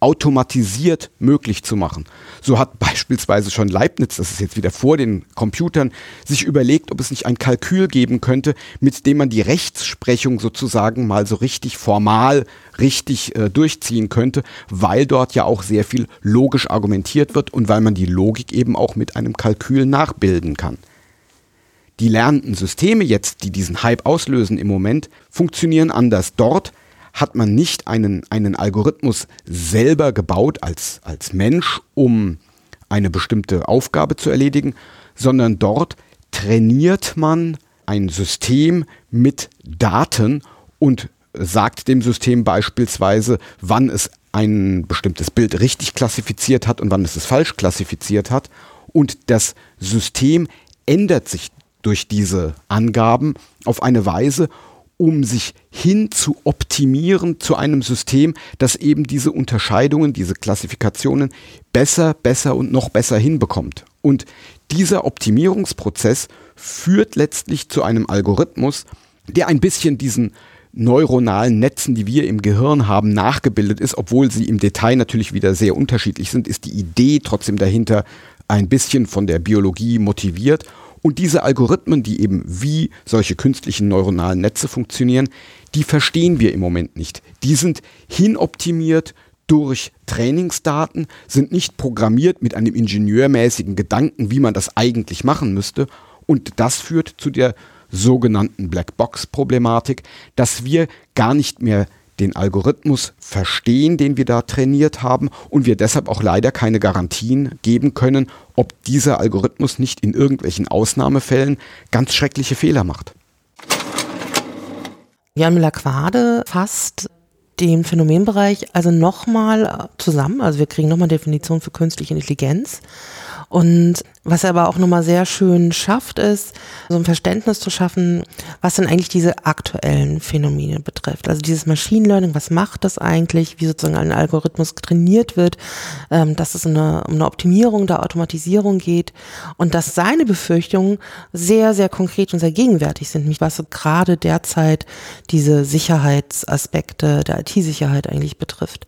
automatisiert möglich zu machen. So hat [LAUGHS] beispielsweise schon Leibniz, das ist jetzt wieder vor den Computern, sich überlegt, ob es nicht ein Kalkül geben könnte, mit dem man die Rechtsprechung sozusagen mal so richtig formal richtig äh, durchziehen könnte, weil dort ja auch sehr viel logisch argumentiert wird und weil man die Logik eben auch mit einem Kalkül nachbilden kann. Die lernenden Systeme jetzt, die diesen Hype auslösen im Moment, funktionieren anders. Dort hat man nicht einen, einen Algorithmus selber gebaut als, als Mensch, um eine bestimmte Aufgabe zu erledigen, sondern dort trainiert man ein System mit Daten und sagt dem System beispielsweise, wann es ein bestimmtes Bild richtig klassifiziert hat und wann es es falsch klassifiziert hat. Und das System ändert sich durch diese Angaben auf eine Weise, um sich hin zu optimieren zu einem System, das eben diese Unterscheidungen, diese Klassifikationen besser, besser und noch besser hinbekommt. Und dieser Optimierungsprozess führt letztlich zu einem Algorithmus, der ein bisschen diesen neuronalen Netzen, die wir im Gehirn haben, nachgebildet ist, obwohl sie im Detail natürlich wieder sehr unterschiedlich sind, ist die Idee trotzdem dahinter ein bisschen von der Biologie motiviert und diese Algorithmen, die eben wie solche künstlichen neuronalen Netze funktionieren, die verstehen wir im Moment nicht. Die sind hinoptimiert durch Trainingsdaten, sind nicht programmiert mit einem ingenieurmäßigen Gedanken, wie man das eigentlich machen müsste. Und das führt zu der sogenannten Blackbox-Problematik, dass wir gar nicht mehr den Algorithmus verstehen, den wir da trainiert haben und wir deshalb auch leider keine Garantien geben können, ob dieser Algorithmus nicht in irgendwelchen Ausnahmefällen ganz schreckliche Fehler macht. Jan Müller-Quade fasst den Phänomenbereich also nochmal zusammen. Also wir kriegen nochmal Definition für künstliche Intelligenz. Und was er aber auch nochmal sehr schön schafft, ist, so ein Verständnis zu schaffen, was denn eigentlich diese aktuellen Phänomene betrifft. Also dieses Machine Learning, was macht das eigentlich, wie sozusagen ein Algorithmus trainiert wird, ähm, dass es eine, um eine Optimierung der Automatisierung geht und dass seine Befürchtungen sehr, sehr konkret und sehr gegenwärtig sind, nämlich was gerade derzeit diese Sicherheitsaspekte der IT-Sicherheit eigentlich betrifft.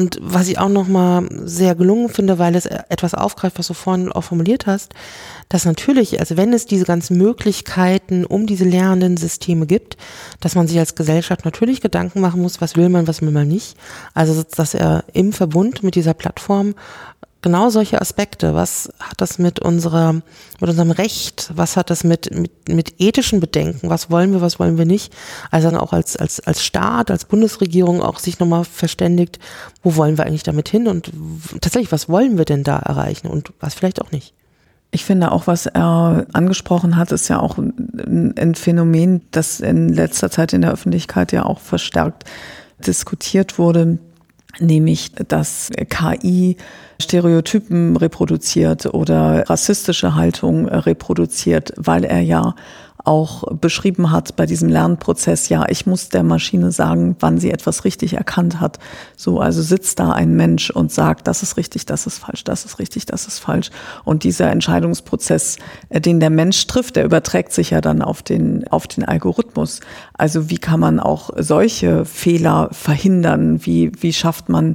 Und was ich auch nochmal sehr gelungen finde, weil es etwas aufgreift, was du vorhin auch formuliert hast, dass natürlich, also wenn es diese ganzen Möglichkeiten um diese lernenden Systeme gibt, dass man sich als Gesellschaft natürlich Gedanken machen muss, was will man, was will man nicht. Also, dass er im Verbund mit dieser Plattform genau solche Aspekte. Was hat das mit unserer, mit unserem Recht? Was hat das mit, mit, mit ethischen Bedenken? Was wollen wir, was wollen wir nicht? Also auch als, als, als Staat, als Bundesregierung auch sich nochmal verständigt, wo wollen wir eigentlich damit hin? Und tatsächlich, was wollen wir denn da erreichen? Und was vielleicht auch nicht? Ich finde auch, was er angesprochen hat, ist ja auch ein Phänomen, das in letzter Zeit in der Öffentlichkeit ja auch verstärkt diskutiert wurde, nämlich dass KI Stereotypen reproduziert oder rassistische Haltung reproduziert, weil er ja auch beschrieben hat bei diesem Lernprozess, ja, ich muss der Maschine sagen, wann sie etwas richtig erkannt hat. So, also sitzt da ein Mensch und sagt, das ist richtig, das ist falsch, das ist richtig, das ist falsch. Und dieser Entscheidungsprozess, äh, den der Mensch trifft, der überträgt sich ja dann auf den, auf den Algorithmus. Also wie kann man auch solche Fehler verhindern? Wie, wie schafft man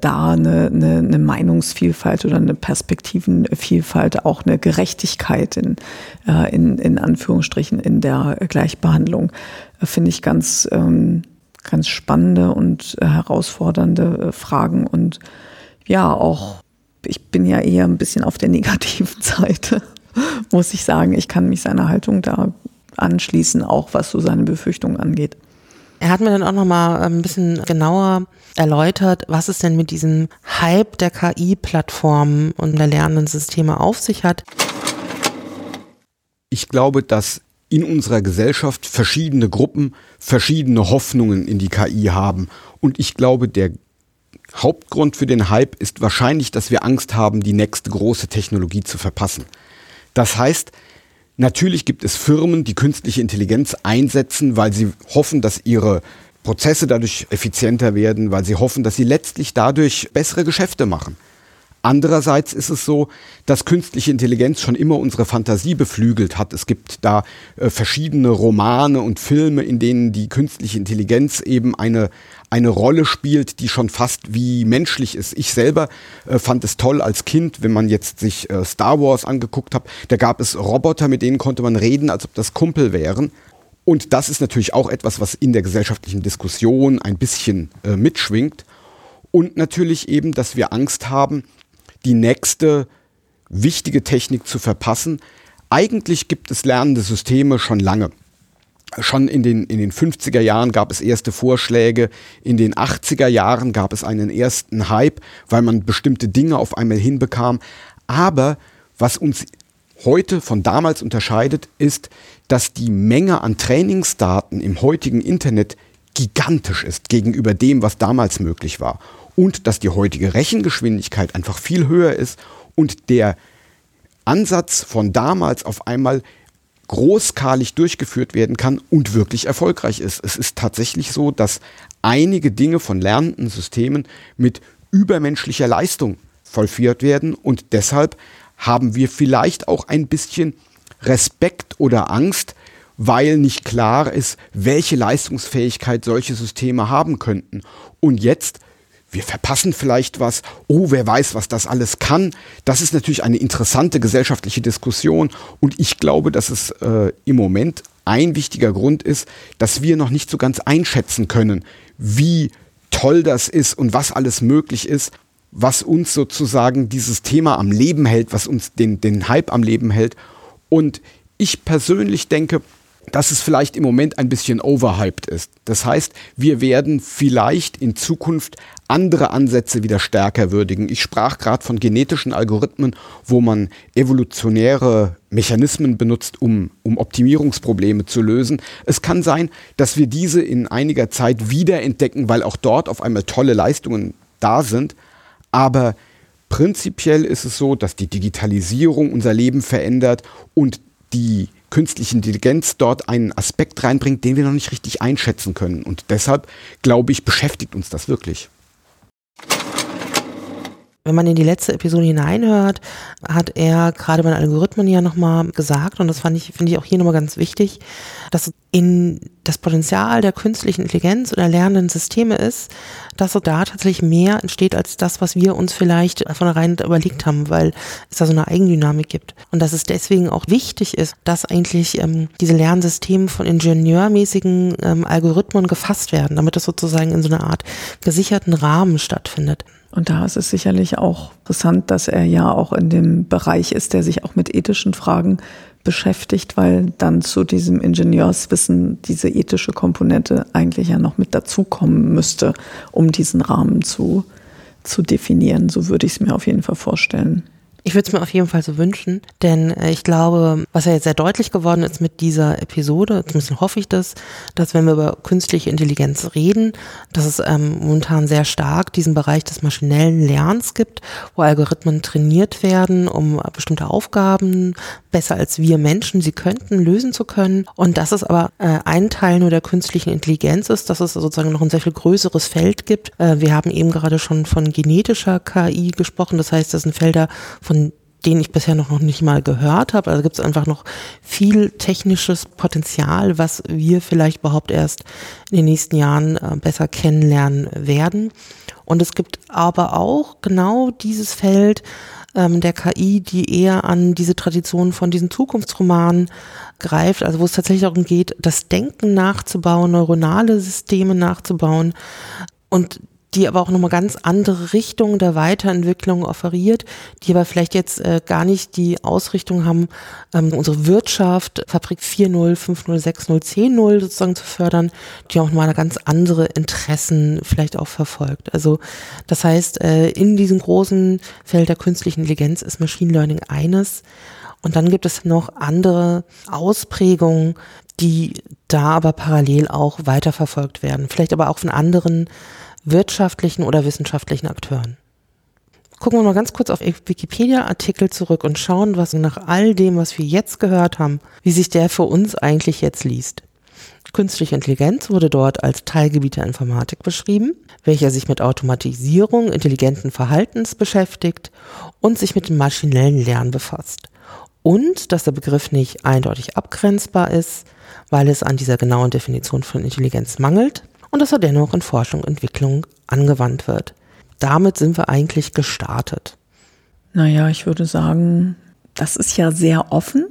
da eine, eine, eine Meinungsvielfalt oder eine Perspektivenvielfalt, auch eine Gerechtigkeit in, äh, in, in Anführungsstrichen in der Gleichbehandlung, äh, finde ich ganz, ähm, ganz spannende und äh, herausfordernde Fragen und ja, auch ich bin ja eher ein bisschen auf der [LAUGHS] negativen Seite, muss ich sagen. Ich kann mich seiner Haltung da anschließen, auch was so seine Befürchtungen angeht. Er hat mir dann auch noch mal ein bisschen genauer erläutert, was es denn mit diesem Hype der KI-Plattformen und der lernenden Systeme auf sich hat. ich glaube, dass in unserer Gesellschaft verschiedene Gruppen verschiedene Hoffnungen in die KI haben. Und ich glaube, der Hauptgrund für den Hype ist wahrscheinlich, dass wir Angst haben, die nächste große Technologie zu verpassen. Das heißt, natürlich gibt es Firmen, die künstliche Intelligenz einsetzen, weil sie hoffen, dass ihre Prozesse dadurch effizienter werden, weil sie hoffen, dass sie letztlich dadurch bessere Geschäfte machen. Andererseits ist es so, dass künstliche Intelligenz schon immer unsere Fantasie beflügelt hat. Es gibt da äh, verschiedene Romane und Filme, in denen die künstliche Intelligenz eben eine, eine Rolle spielt, die schon fast wie menschlich ist. Ich selber äh, fand es toll als Kind, wenn man jetzt sich äh, Star Wars angeguckt hat. Da gab es Roboter, mit denen konnte man reden, als ob das Kumpel wären. Und das ist natürlich auch etwas, was in der gesellschaftlichen Diskussion ein bisschen äh, mitschwingt. Und natürlich eben, dass wir Angst haben, die nächste wichtige Technik zu verpassen. Eigentlich gibt es lernende Systeme schon lange. Schon in den, in den 50er Jahren gab es erste Vorschläge, in den 80er Jahren gab es einen ersten Hype, weil man bestimmte Dinge auf einmal hinbekam. Aber was uns heute von damals unterscheidet, ist, dass die Menge an Trainingsdaten im heutigen Internet gigantisch ist gegenüber dem, was damals möglich war und dass die heutige Rechengeschwindigkeit einfach viel höher ist und der Ansatz von damals auf einmal großskalig durchgeführt werden kann und wirklich erfolgreich ist. Es ist tatsächlich so, dass einige Dinge von lernenden Systemen mit übermenschlicher Leistung vollführt werden und deshalb haben wir vielleicht auch ein bisschen Respekt oder Angst, weil nicht klar ist, welche Leistungsfähigkeit solche Systeme haben könnten. Und jetzt wir verpassen vielleicht was, oh, wer weiß, was das alles kann. Das ist natürlich eine interessante gesellschaftliche Diskussion und ich glaube, dass es äh, im Moment ein wichtiger Grund ist, dass wir noch nicht so ganz einschätzen können, wie toll das ist und was alles möglich ist, was uns sozusagen dieses Thema am Leben hält, was uns den, den Hype am Leben hält. Und ich persönlich denke, dass es vielleicht im Moment ein bisschen overhyped ist. Das heißt, wir werden vielleicht in Zukunft andere Ansätze wieder stärker würdigen. Ich sprach gerade von genetischen Algorithmen, wo man evolutionäre Mechanismen benutzt, um, um Optimierungsprobleme zu lösen. Es kann sein, dass wir diese in einiger Zeit wiederentdecken, weil auch dort auf einmal tolle Leistungen da sind. Aber prinzipiell ist es so, dass die Digitalisierung unser Leben verändert und die künstliche Intelligenz dort einen Aspekt reinbringt, den wir noch nicht richtig einschätzen können. Und deshalb, glaube ich, beschäftigt uns das wirklich. Wenn man in die letzte Episode hineinhört, hat er gerade bei den Algorithmen ja nochmal gesagt, und das fand ich, finde ich auch hier nochmal ganz wichtig, dass in das Potenzial der künstlichen Intelligenz oder lernenden Systeme ist, dass so da tatsächlich mehr entsteht als das, was wir uns vielleicht von rein überlegt haben, weil es da so eine Eigendynamik gibt. Und dass es deswegen auch wichtig ist, dass eigentlich ähm, diese Lernsysteme von ingenieurmäßigen ähm, Algorithmen gefasst werden, damit es sozusagen in so einer Art gesicherten Rahmen stattfindet. Und da ist es sicherlich auch interessant, dass er ja auch in dem Bereich ist, der sich auch mit ethischen Fragen beschäftigt, weil dann zu diesem Ingenieurswissen diese ethische Komponente eigentlich ja noch mit dazukommen müsste, um diesen Rahmen zu, zu definieren. So würde ich es mir auf jeden Fall vorstellen. Ich würde es mir auf jeden Fall so wünschen, denn äh, ich glaube, was ja jetzt sehr deutlich geworden ist mit dieser Episode, zumindest hoffe ich das, dass wenn wir über künstliche Intelligenz reden, dass es ähm, momentan sehr stark diesen Bereich des maschinellen Lernens gibt, wo Algorithmen trainiert werden, um bestimmte Aufgaben besser als wir Menschen sie könnten lösen zu können. Und dass es aber äh, ein Teil nur der künstlichen Intelligenz ist, dass es sozusagen noch ein sehr viel größeres Feld gibt. Äh, wir haben eben gerade schon von genetischer KI gesprochen, das heißt, das sind Felder von von denen ich bisher noch, nicht mal gehört habe. Also gibt es einfach noch viel technisches Potenzial, was wir vielleicht überhaupt erst in den nächsten Jahren äh, besser kennenlernen werden. Und es gibt aber auch genau dieses Feld ähm, der KI, die eher an diese Tradition von diesen Zukunftsromanen greift, also wo es tatsächlich darum geht, das Denken nachzubauen, neuronale Systeme nachzubauen. Und die aber auch nochmal ganz andere Richtungen der Weiterentwicklung offeriert, die aber vielleicht jetzt äh, gar nicht die Ausrichtung haben, ähm, unsere Wirtschaft, Fabrik 4.0, 5.0, 6.0, 10.0 sozusagen zu fördern, die auch nochmal ganz andere Interessen vielleicht auch verfolgt. Also das heißt, äh, in diesem großen Feld der künstlichen Intelligenz ist Machine Learning eines Und dann gibt es noch andere Ausprägungen, die da aber parallel auch weiterverfolgt werden. Vielleicht aber auch von anderen wirtschaftlichen oder wissenschaftlichen Akteuren. Gucken wir mal ganz kurz auf Wikipedia-Artikel zurück und schauen, was nach all dem, was wir jetzt gehört haben, wie sich der für uns eigentlich jetzt liest. Künstliche Intelligenz wurde dort als Teilgebiet der Informatik beschrieben, welcher sich mit Automatisierung intelligenten Verhaltens beschäftigt und sich mit dem maschinellen Lernen befasst. Und dass der Begriff nicht eindeutig abgrenzbar ist, weil es an dieser genauen Definition von Intelligenz mangelt und dass er dennoch in Forschung und Entwicklung angewandt wird. Damit sind wir eigentlich gestartet. Naja, ich würde sagen, das ist ja sehr offen.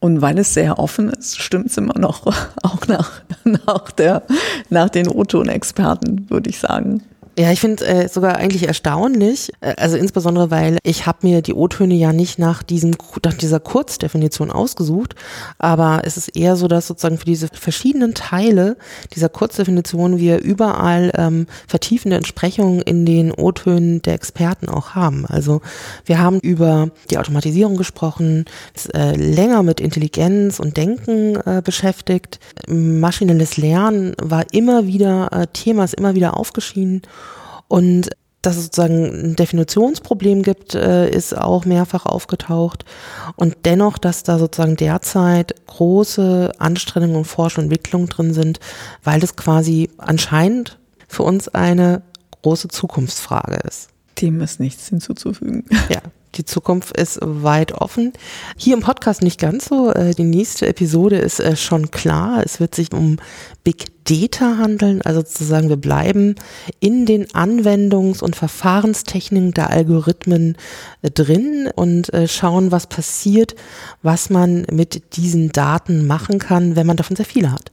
Und weil es sehr offen ist, stimmt es immer noch, [LAUGHS] auch nach, nach, der, nach den O-Ton-Experten, würde ich sagen. Ja, ich finde äh, sogar eigentlich erstaunlich, äh, also insbesondere, weil ich habe mir die O-Töne ja nicht nach, diesem, nach dieser Kurzdefinition ausgesucht, aber es ist eher so, dass sozusagen für diese verschiedenen Teile dieser Kurzdefinition wir überall ähm, vertiefende Entsprechungen in den O-Tönen der Experten auch haben. Also wir haben über die Automatisierung gesprochen, ist, äh, länger mit Intelligenz und Denken äh, beschäftigt. Maschinelles Lernen war immer wieder äh, Thema, ist immer wieder aufgeschieden. Und dass es sozusagen ein Definitionsproblem gibt, äh, ist auch mehrfach aufgetaucht. Und dennoch, dass da sozusagen derzeit große Anstrengungen und Forschung und Entwicklung drin sind, weil das quasi anscheinend für uns eine große Zukunftsfrage ist. Dem ist nichts hinzuzufügen. Ja. Die Zukunft ist weit offen. Hier im Podcast nicht ganz so. Äh, die nächste Episode ist äh, schon klar. Es wird sich um Big Data handeln, also sozusagen wir bleiben in den Anwendungs- und Verfahrenstechniken der Algorithmen äh, drin und schauen, was passiert, was man mit diesen Daten machen kann, wenn man davon sehr viele hat.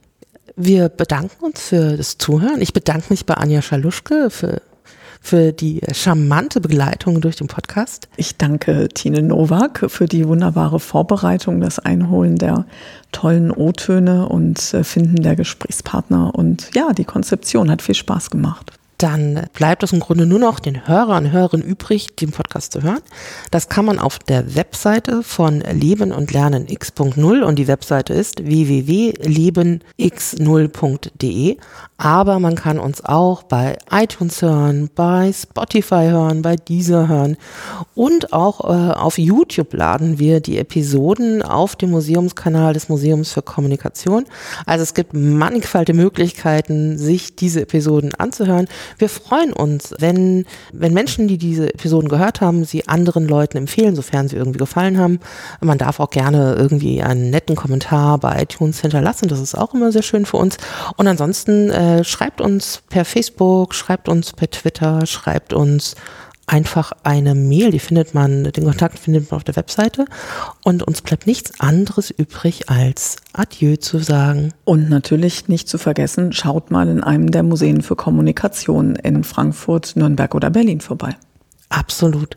Wir bedanken uns für das Zuhören. Ich bedanke mich bei Anja Schaluschke für für die charmante Begleitung durch den Podcast. Ich danke Tine Nowak für die wunderbare Vorbereitung, das Einholen der tollen O-Töne und äh, Finden der Gesprächspartner. Und ja, die Konzeption hat viel Spaß gemacht dann bleibt es im Grunde nur noch den Hörern und Hörerinnen übrig, den Podcast zu hören. Das kann man auf der Webseite von Leben und Lernen X.0 und die Webseite ist www.lebenx0.de. Aber man kann uns auch bei iTunes hören, bei Spotify hören, bei Deezer hören und auch äh, auf YouTube laden wir die Episoden auf dem Museumskanal des Museums für Kommunikation. Also es gibt mannigfaltige Möglichkeiten, sich diese Episoden anzuhören. Wir freuen uns, wenn, wenn Menschen, die diese Episoden gehört haben, sie anderen Leuten empfehlen, sofern sie irgendwie gefallen haben. Man darf auch gerne irgendwie einen netten Kommentar bei iTunes hinterlassen. Das ist auch immer sehr schön für uns. Und ansonsten äh, schreibt uns per Facebook, schreibt uns per Twitter, schreibt uns einfach eine Mail, die findet man, den Kontakt findet man auf der Webseite. Und uns bleibt nichts anderes übrig, als Adieu zu sagen. Und natürlich nicht zu vergessen, schaut mal in einem der Museen für Kommunikation in Frankfurt, Nürnberg oder Berlin vorbei. Absolut.